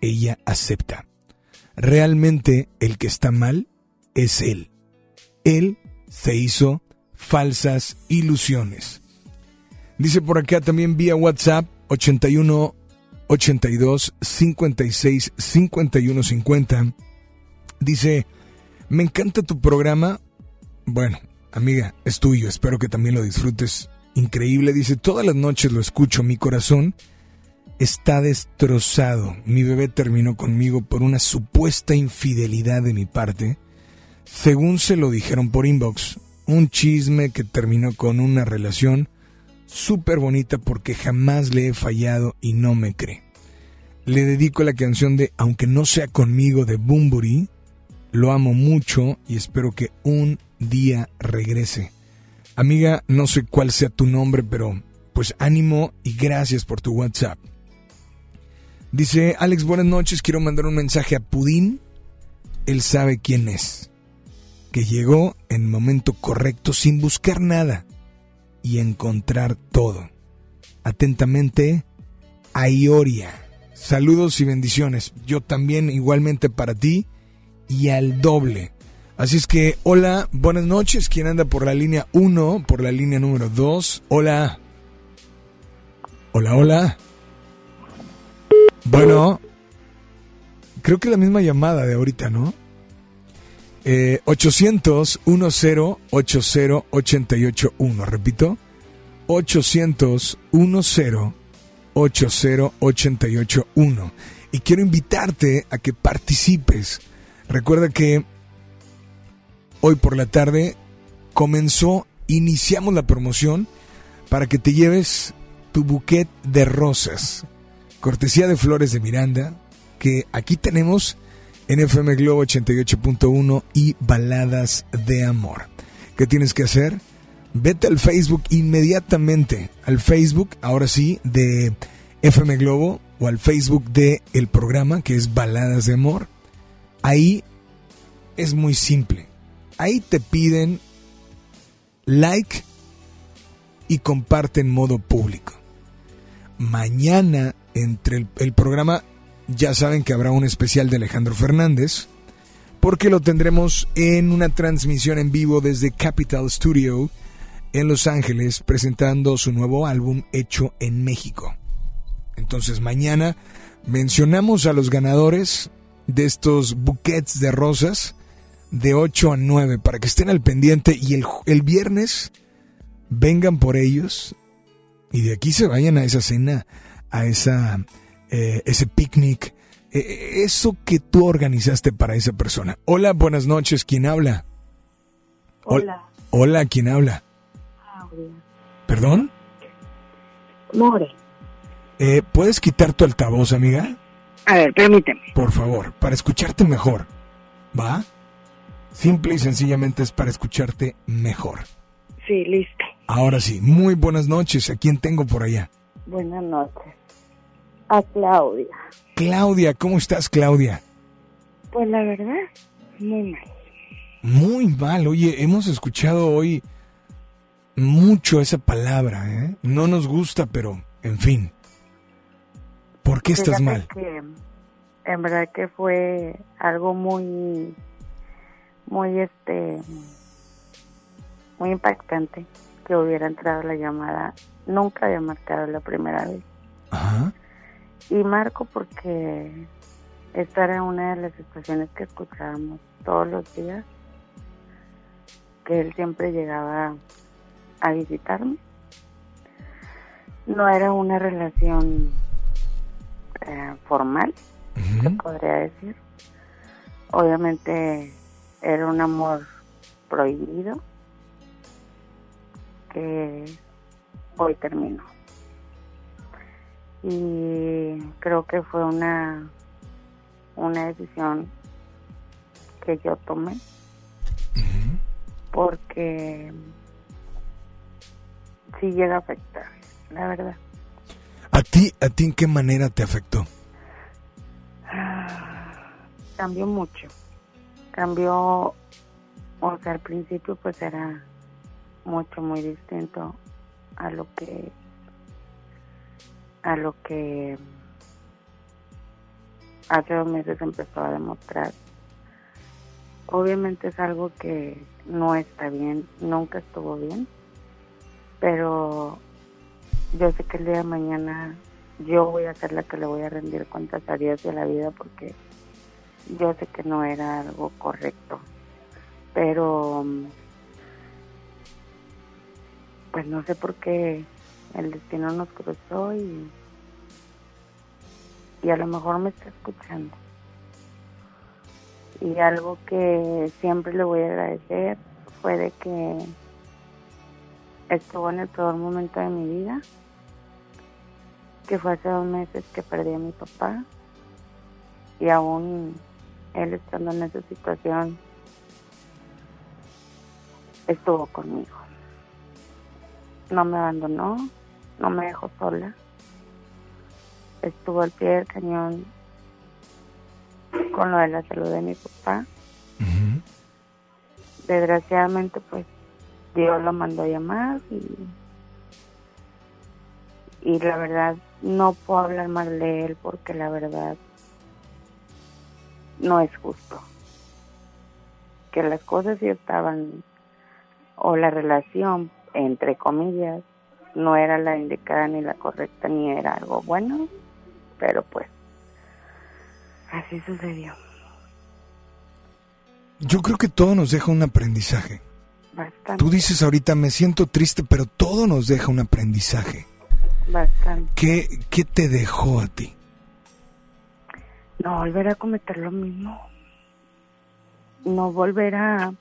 ella acepta. Realmente el que está mal es él. Él se hizo falsas ilusiones. Dice por acá también vía WhatsApp 81 82 56 51 50. Dice, me encanta tu programa. Bueno, amiga, es tuyo, espero que también lo disfrutes. Increíble, dice, todas las noches lo escucho, mi corazón está destrozado. Mi bebé terminó conmigo por una supuesta infidelidad de mi parte. Según se lo dijeron por inbox, un chisme que terminó con una relación súper bonita porque jamás le he fallado y no me cree. Le dedico la canción de Aunque no sea conmigo de Bumburi. Lo amo mucho y espero que un día regrese. Amiga, no sé cuál sea tu nombre, pero pues ánimo y gracias por tu WhatsApp. Dice Alex, buenas noches, quiero mandar un mensaje a Pudín. Él sabe quién es. Que llegó en el momento correcto sin buscar nada y encontrar todo. Atentamente, Aioria. Saludos y bendiciones. Yo también igualmente para ti y al doble. Así es que, hola, buenas noches. ¿Quién anda por la línea 1, por la línea número 2? Hola. Hola, hola. Bueno, creo que la misma llamada de ahorita, ¿no? Eh, 800 10 80 881. Repito, 800 10 80 881. Y quiero invitarte a que participes. Recuerda que hoy por la tarde comenzó, iniciamos la promoción para que te lleves tu buquet de rosas. Cortesía de Flores de Miranda, que aquí tenemos en FM Globo 88.1 y Baladas de Amor. ¿Qué tienes que hacer? Vete al Facebook inmediatamente, al Facebook, ahora sí, de FM Globo o al Facebook de el programa que es Baladas de Amor. Ahí es muy simple. Ahí te piden like y comparte en modo público. Mañana, entre el, el programa ya saben que habrá un especial de Alejandro Fernández, porque lo tendremos en una transmisión en vivo desde Capital Studio en Los Ángeles, presentando su nuevo álbum hecho en México. Entonces mañana mencionamos a los ganadores de estos buquets de rosas de 8 a 9 para que estén al pendiente y el, el viernes vengan por ellos y de aquí se vayan a esa cena, a esa eh, ese picnic, eh, eso que tú organizaste para esa persona. Hola, buenas noches, ¿quién habla? Hola. Hola, ¿quién habla? ¿Perdón? More. Eh, ¿Puedes quitar tu altavoz, amiga? A ver, permíteme. Por favor, para escucharte mejor. ¿Va? Simple y sencillamente es para escucharte mejor. Sí, listo. Ahora sí, muy buenas noches. ¿A quién tengo por allá? Buenas noches. A Claudia. Claudia, ¿cómo estás, Claudia? Pues la verdad, muy mal. Muy mal. Oye, hemos escuchado hoy mucho esa palabra, ¿eh? No nos gusta, pero, en fin. ¿Por qué estás Fíjate mal? que en verdad que fue algo muy, muy este, muy impactante que hubiera entrado la llamada. Nunca había marcado la primera vez. Ajá. Y marco porque esta era una de las situaciones que escuchábamos todos los días, que él siempre llegaba a visitarme. No era una relación eh, formal, se podría decir. Obviamente era un amor prohibido que hoy terminó. Y creo que fue una, una decisión que yo tomé porque sí llega a afectar, la verdad. ¿A ti, a ti en qué manera te afectó? cambió mucho. Cambió, o sea, al principio pues era mucho, muy distinto a lo que, a lo que hace dos meses empezó a demostrar. Obviamente es algo que no está bien, nunca estuvo bien, pero yo sé que el día de mañana yo voy a ser la que le voy a rendir cuentas a Dios a la vida porque yo sé que no era algo correcto, pero pues no sé por qué el destino nos cruzó y, y a lo mejor me está escuchando. Y algo que siempre le voy a agradecer fue de que estuvo en el peor momento de mi vida, que fue hace dos meses que perdí a mi papá y aún él estando en esa situación estuvo conmigo. No me abandonó, no me dejó sola. Estuvo al pie del cañón con lo de la salud de mi papá. Desgraciadamente, pues Dios lo mandó a llamar y, y la verdad no puedo hablar mal de él porque la verdad no es justo. Que las cosas sí estaban, o la relación, entre comillas, no era la indicada ni la correcta ni era algo bueno, pero pues así sucedió. Yo creo que todo nos deja un aprendizaje. Bastante. Tú dices ahorita, me siento triste, pero todo nos deja un aprendizaje. Bastante. ¿Qué, qué te dejó a ti? No volver a cometer lo mismo. No volver a,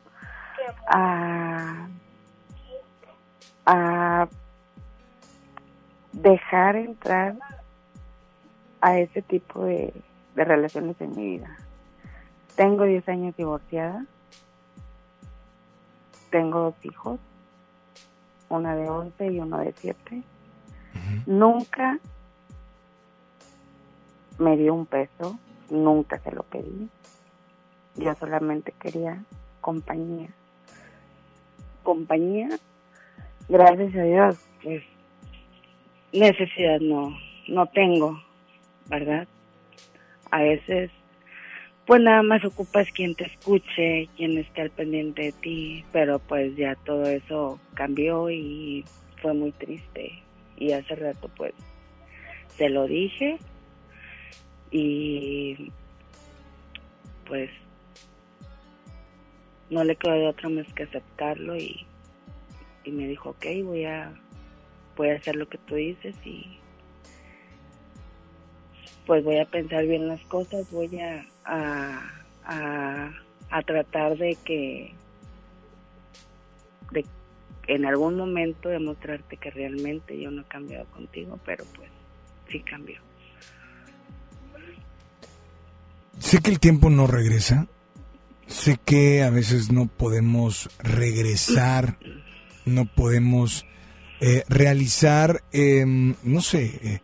a, a dejar entrar a ese tipo de, de relaciones en mi vida. Tengo 10 años divorciada. Tengo dos hijos, una de 11 y uno de 7. Nunca me dio un peso, nunca se lo pedí. Yo solamente quería compañía. Compañía, gracias a Dios, pues necesidad no, no tengo, ¿verdad? A veces, pues nada más ocupas quien te escuche, quien esté al pendiente de ti, pero pues ya todo eso cambió y fue muy triste. Y hace rato, pues, se lo dije y pues no le quedó de otra más que aceptarlo y, y me dijo ok voy a voy a hacer lo que tú dices y pues voy a pensar bien las cosas voy a a, a, a tratar de que de en algún momento demostrarte que realmente yo no he cambiado contigo pero pues sí cambió Sé que el tiempo no regresa. Sé que a veces no podemos regresar, no podemos eh, realizar, em, no sé, eh,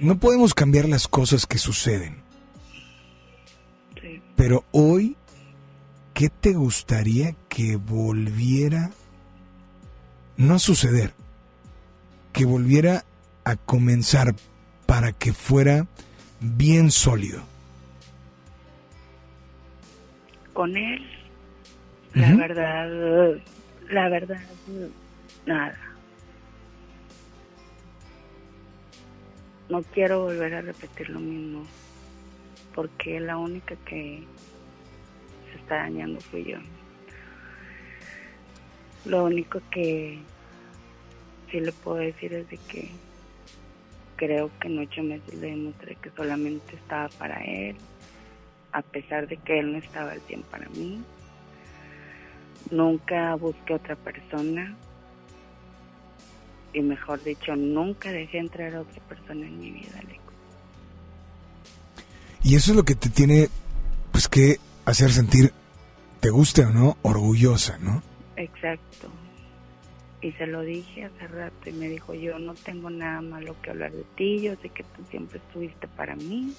no podemos cambiar las cosas que suceden. Pero hoy, ¿qué te gustaría que volviera, no a suceder, que volviera a comenzar para que fuera bien sólido? Con él, la verdad, la verdad, nada. No quiero volver a repetir lo mismo, porque la única que se está dañando fui yo. Lo único que sí le puedo decir es de que creo que en ocho meses le demostré que solamente estaba para él, a pesar de que él no estaba al 100 para mí. Nunca busqué otra persona y mejor dicho, nunca dejé entrar a otra persona en mi vida, Alex. Y eso es lo que te tiene, pues, que hacer sentir, te guste o no, orgullosa, ¿no? Exacto. Y se lo dije hace rato y me dijo, yo no tengo nada malo que hablar de ti, yo sé que tú siempre estuviste para mí,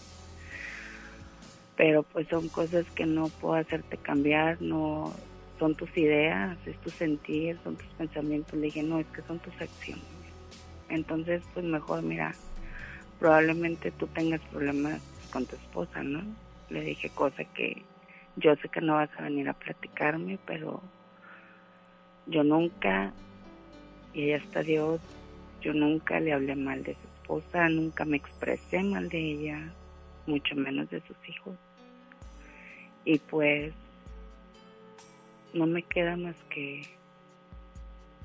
pero pues son cosas que no puedo hacerte cambiar, no son tus ideas, es tu sentir, son tus pensamientos. Le dije, no, es que son tus acciones. Entonces, pues mejor, mira, probablemente tú tengas problemas con tu esposa, ¿no? Le dije cosa que yo sé que no vas a venir a platicarme, pero yo nunca, y ella está Dios, yo nunca le hablé mal de su esposa, nunca me expresé mal de ella, mucho menos de sus hijos. Y pues no me queda más que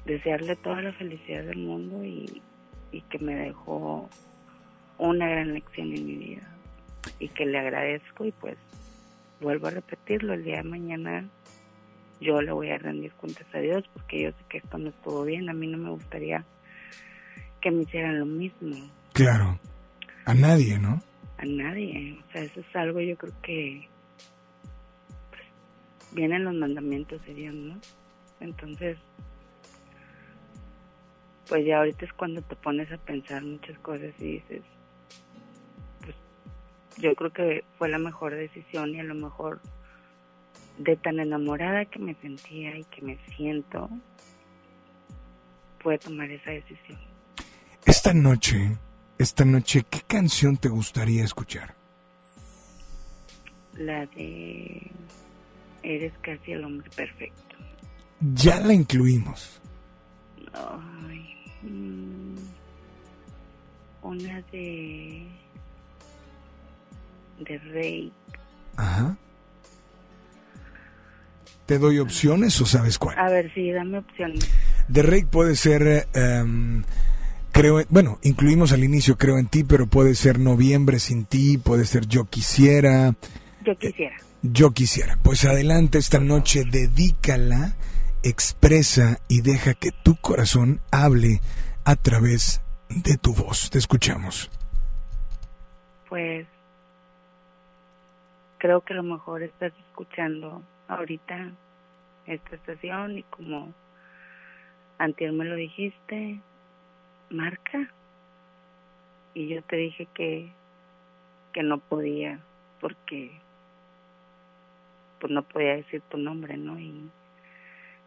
desearle toda la felicidad del mundo y, que me dejó una gran lección en mi vida. Y que le agradezco y pues vuelvo a repetirlo el día de mañana yo le voy a rendir cuentas a Dios porque yo sé que esto no estuvo bien. A mí no me gustaría que me hicieran lo mismo. Claro a nadie no a nadie o sea eso es algo yo creo que vienen los mandamientos de Dios, ¿no? Entonces, pues ya ahorita es cuando te pones a pensar muchas cosas y dices, pues yo creo que fue la mejor decisión y a lo mejor de tan enamorada que me sentía y que me siento, pude tomar esa decisión. Esta noche, esta noche, ¿qué canción te gustaría escuchar? La de Eres casi el hombre perfecto. Ya la incluimos. Ay, mm, una de de Rey. Ajá. ¿Te doy opciones o sabes cuál? A ver, sí, dame opciones. De Rey puede ser, em, creo, bueno, incluimos al inicio Creo en ti, pero puede ser Noviembre sin ti, puede ser Yo quisiera. Yo quisiera. Yo quisiera. Pues adelante esta noche, dedícala, expresa y deja que tu corazón hable a través de tu voz. Te escuchamos. Pues creo que a lo mejor estás escuchando ahorita esta estación y como antes me lo dijiste, marca. Y yo te dije que, que no podía porque pues no podía decir tu nombre, ¿no? Y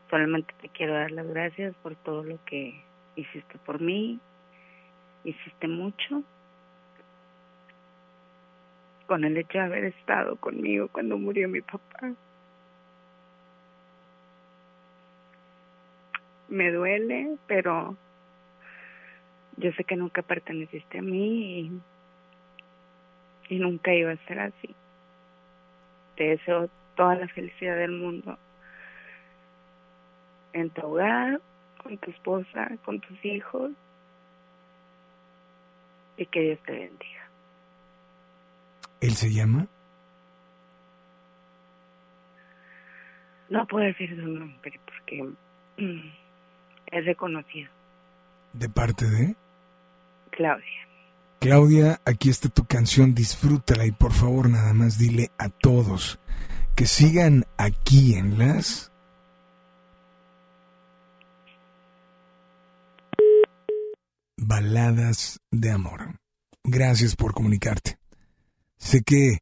solamente te quiero dar las gracias por todo lo que hiciste por mí, hiciste mucho con el hecho de haber estado conmigo cuando murió mi papá. Me duele, pero yo sé que nunca perteneciste a mí y, y nunca iba a ser así. Te deseo toda la felicidad del mundo en tu hogar, con tu esposa, con tus hijos y que Dios te bendiga. ¿Él se llama? No puedo decir su nombre porque es reconocido. ¿De parte de? Claudia. Claudia, aquí está tu canción, disfrútala y por favor nada más dile a todos que sigan aquí en las... Baladas de Amor. Gracias por comunicarte. Sé que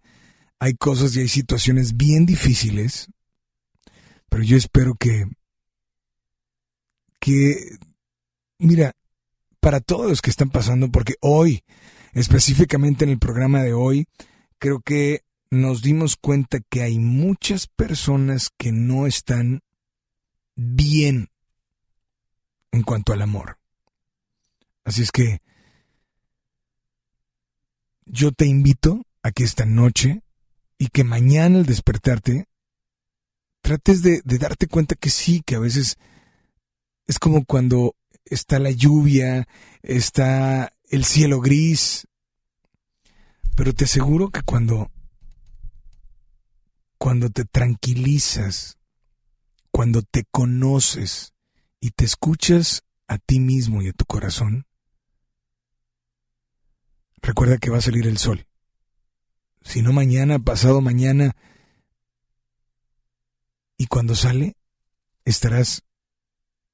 hay cosas y hay situaciones bien difíciles, pero yo espero que, que, mira, para todos los que están pasando, porque hoy, específicamente en el programa de hoy, creo que nos dimos cuenta que hay muchas personas que no están bien en cuanto al amor. Así es que yo te invito a que esta noche y que mañana al despertarte trates de, darte cuenta que sí, que a veces es como cuando está la lluvia, está el cielo gris, pero te aseguro que cuando cuando te tranquilizas, cuando te conoces y te escuchas a ti mismo y a tu corazón, recuerda que va a salir el sol. Si no mañana, pasado mañana, y cuando sale, estarás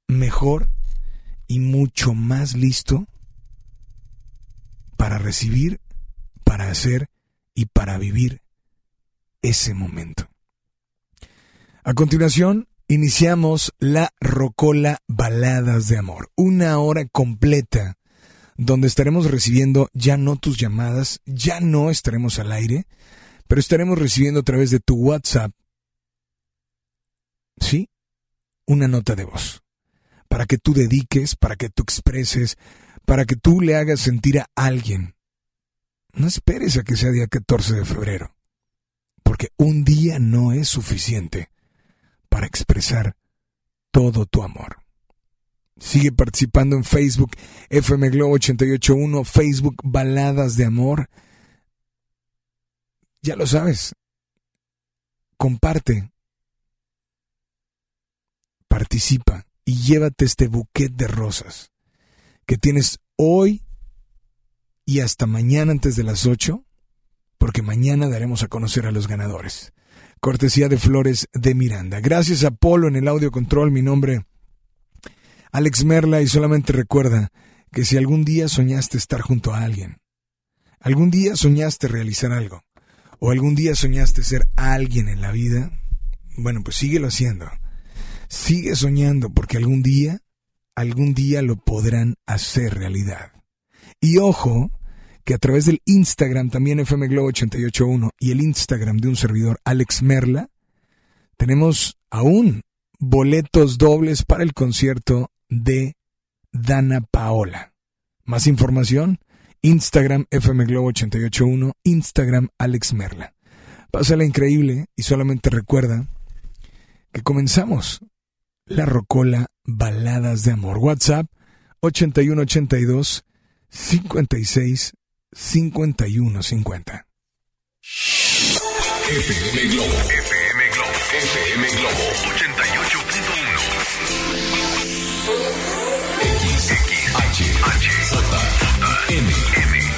mejor y mucho más listo para recibir, para hacer y para vivir ese momento. A continuación, iniciamos la Rocola Baladas de Amor, una hora completa donde estaremos recibiendo ya no tus llamadas, ya no estaremos al aire, pero estaremos recibiendo a través de tu WhatsApp, ¿sí? Una nota de voz, para que tú dediques, para que tú expreses, para que tú le hagas sentir a alguien. No esperes a que sea día 14 de febrero, porque un día no es suficiente para expresar todo tu amor. Sigue participando en Facebook, FM Globo 881, Facebook Baladas de Amor. Ya lo sabes. Comparte. Participa y llévate este buquet de rosas que tienes hoy y hasta mañana antes de las 8, porque mañana daremos a conocer a los ganadores. Cortesía de Flores de Miranda. Gracias a Polo en el audio control. Mi nombre Alex Merla y solamente recuerda que si algún día soñaste estar junto a alguien, algún día soñaste realizar algo, o algún día soñaste ser alguien en la vida, bueno, pues síguelo haciendo. Sigue soñando porque algún día, algún día lo podrán hacer realidad. Y ojo, que a través del Instagram también FM Globo 881 y el Instagram de un servidor Alex Merla, tenemos aún boletos dobles para el concierto de Dana Paola. Más información, Instagram FM Globo 881, Instagram Alex Merla. Pásala increíble y solamente recuerda que comenzamos la Rocola Baladas de Amor. WhatsApp 8182 56 51 50. FM Globo. FM Globo. FM Globo 88.1. X, H, H, J, M,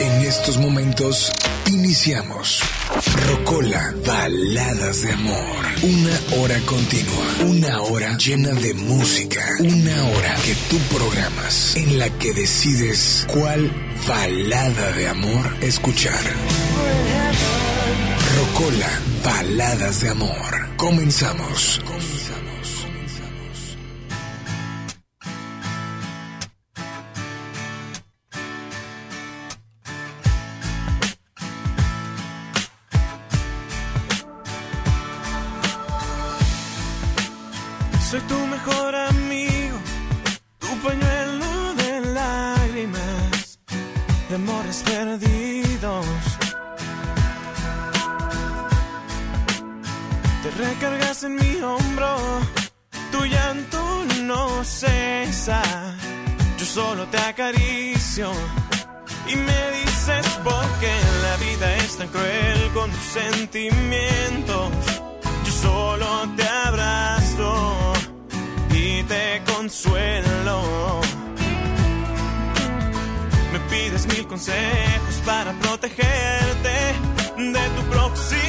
En estos momentos iniciamos Rocola Baladas de Amor. Una hora continua, una hora llena de música, una hora que tú programas, en la que decides cuál balada de amor escuchar. Rocola Baladas de Amor. Comenzamos. Solo te acaricio y me dices por qué la vida es tan cruel con tus sentimientos. Yo solo te abrazo y te consuelo. Me pides mil consejos para protegerte de tu próximo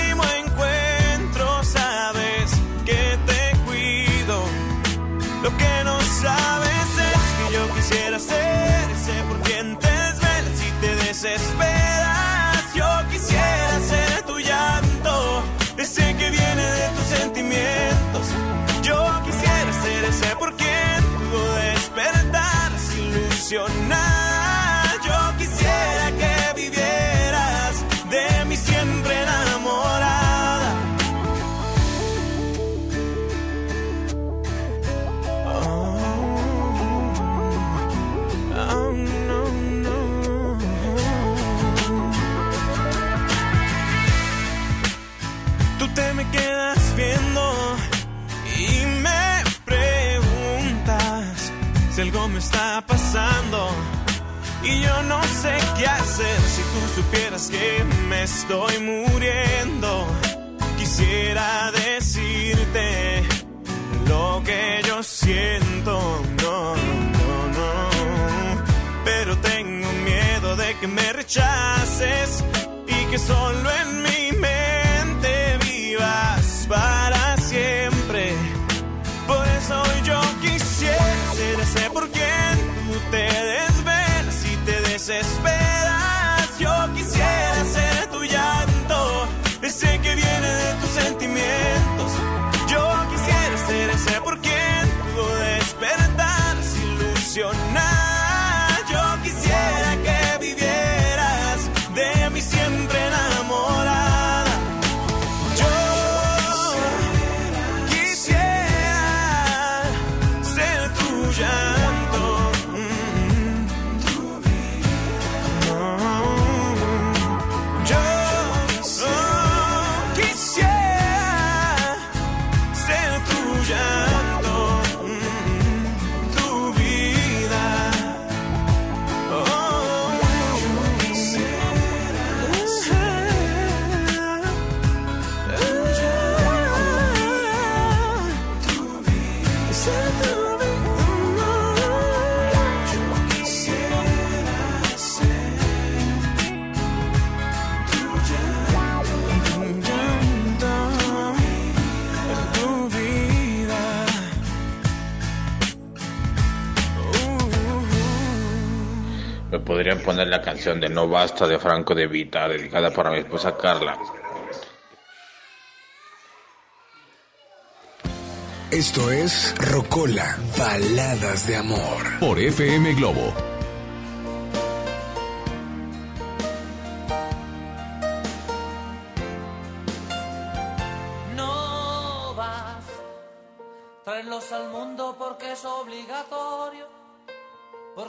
supieras que me estoy muriendo. Quisiera decirte lo que yo siento, no, no, no. Pero tengo miedo de que me rechaces y que solo en mi poner la canción de No Basta de Franco de Vita, dedicada para mi esposa Carla. Esto es Rocola, Baladas de Amor. Por FM Globo.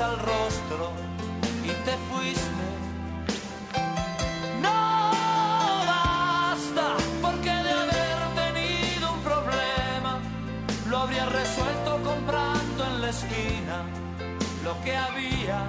al rostro y te fuiste. No basta, porque de haber tenido un problema, lo habría resuelto comprando en la esquina lo que había.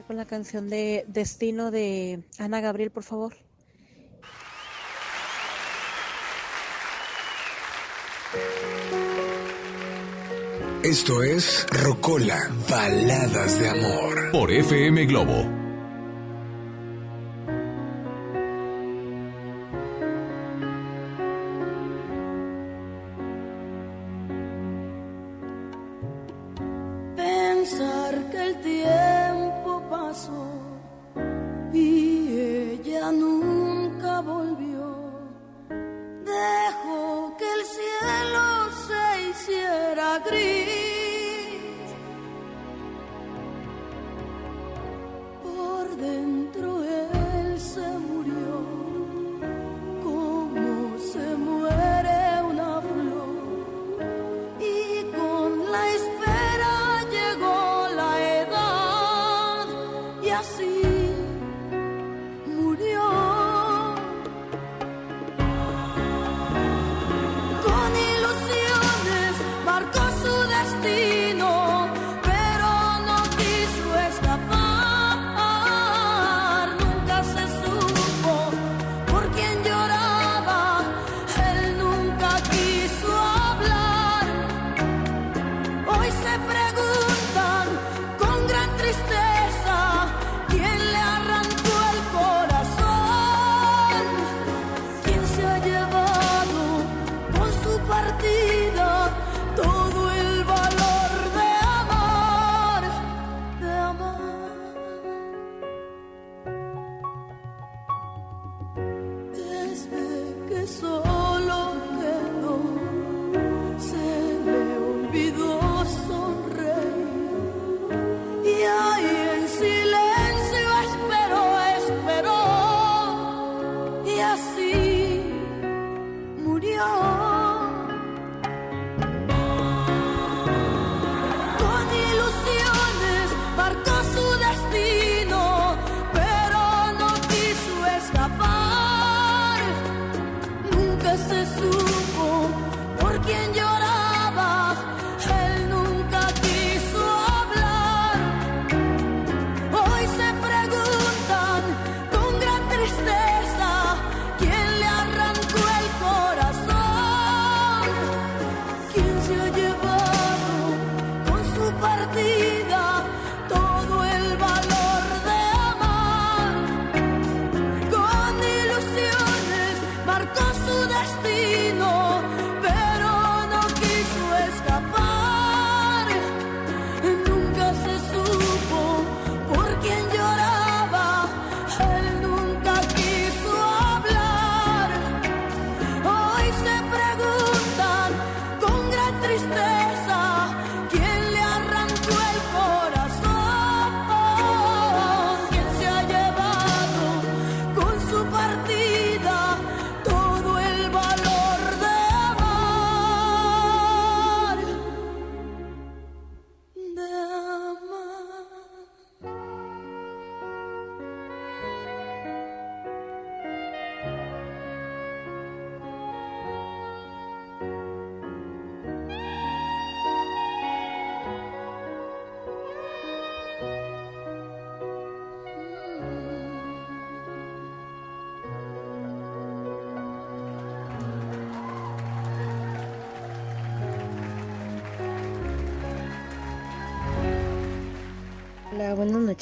con la canción de Destino de Ana Gabriel, por favor? Esto es Rocola, Baladas de Amor. Por FM Globo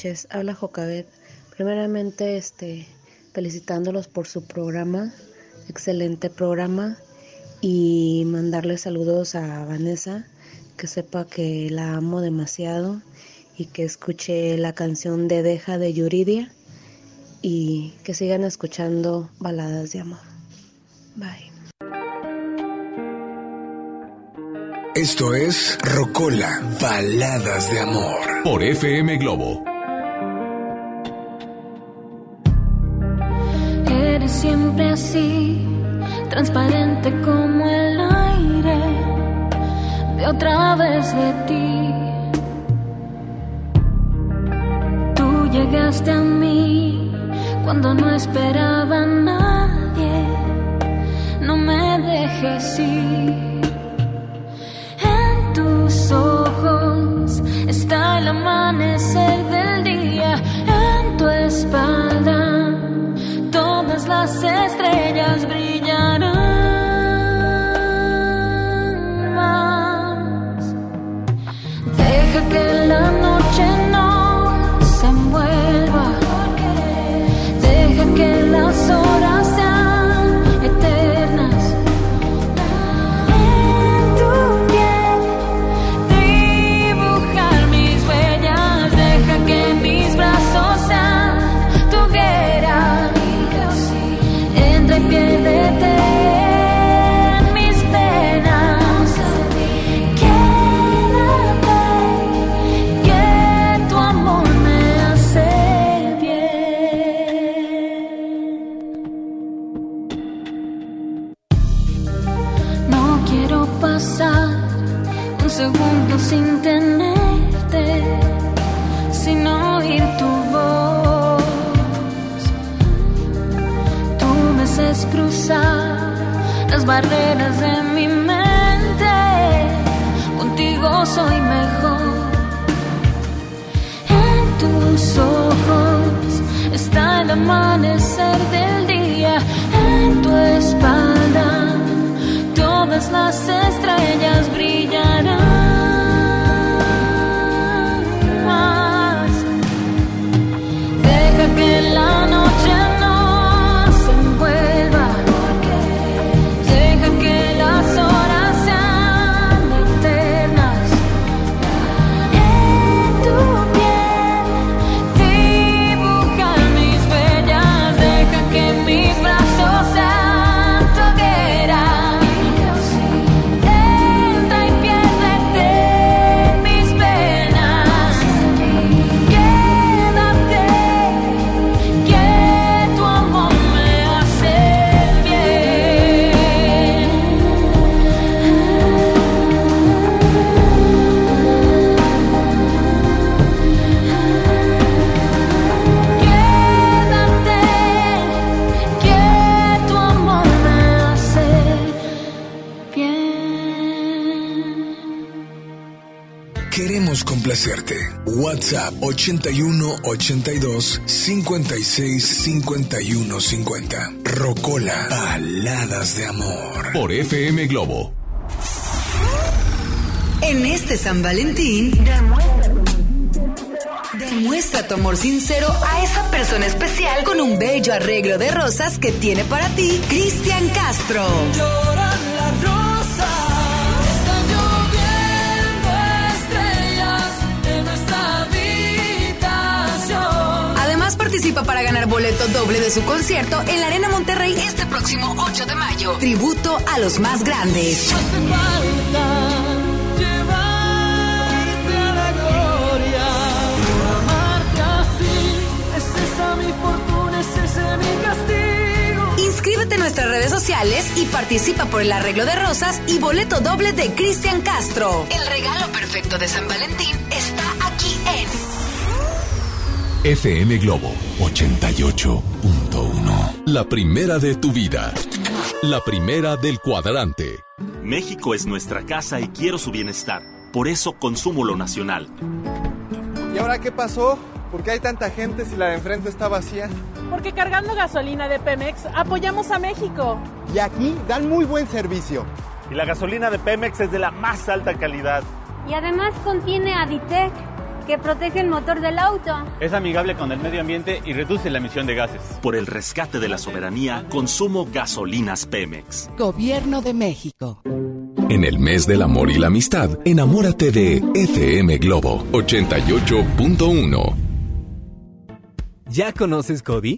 noches. Habla Jocabet. Primeramente, este, felicitándolos por su programa, excelente programa, y mandarle saludos a Vanessa, que sepa que la amo demasiado y que escuche la canción de Deja de Yuridia y que sigan escuchando baladas de amor. Bye. Esto es Rocola, Baladas de Amor. Por FM Globo. Siempre así, transparente como el aire. De otra vez de ti. Tú llegaste a mí cuando no esperaba a nadie. No me dejes ir. En tus ojos está el amanecer del día. En tu espalda las estrellas brillarán más. Deja que la WhatsApp 81 82 56 51 50. Rocola, Baladas de Amor. Por FM Globo. En este San Valentín, demuestra tu amor sincero a esa persona especial con un bello arreglo de rosas que tiene para ti Cristian Castro. Lloran participa para ganar boleto doble de su concierto en la Arena Monterrey este próximo 8 de mayo. Tributo a los más grandes. Inscríbete en nuestras redes sociales y participa por el arreglo de rosas y boleto doble de Cristian Castro. El regalo perfecto de San Valentín FM Globo 88.1. La primera de tu vida. La primera del cuadrante. México es nuestra casa y quiero su bienestar. Por eso consumo lo nacional. ¿Y ahora qué pasó? ¿Por qué hay tanta gente si la de enfrente está vacía? Porque cargando gasolina de Pemex apoyamos a México. Y aquí dan muy buen servicio. Y la gasolina de Pemex es de la más alta calidad. Y además contiene Aditec, porque protege el motor del auto. Es amigable con el medio ambiente y reduce la emisión de gases. Por el rescate de la soberanía, consumo gasolinas Pemex. Gobierno de México. En el mes del amor y la amistad, enamórate de FM Globo 88.1. ¿Ya conoces Cody?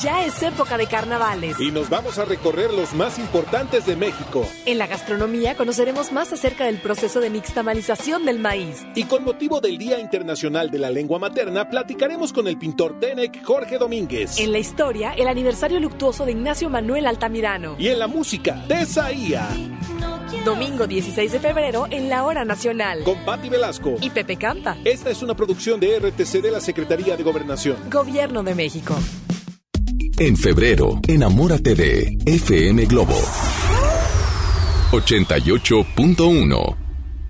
Ya es época de carnavales. Y nos vamos a recorrer los más importantes de México. En la gastronomía conoceremos más acerca del proceso de nixtamalización del maíz. Y con motivo del Día Internacional de la Lengua Materna, platicaremos con el pintor Tenec Jorge Domínguez. En la historia, el aniversario luctuoso de Ignacio Manuel Altamirano. Y en la música, Tesaía. Domingo 16 de febrero en la Hora Nacional. Con Patti Velasco. Y Pepe Campa. Esta es una producción de RTC de la Secretaría de Gobernación. Gobierno de México. En febrero, enamórate de FM Globo 88.1.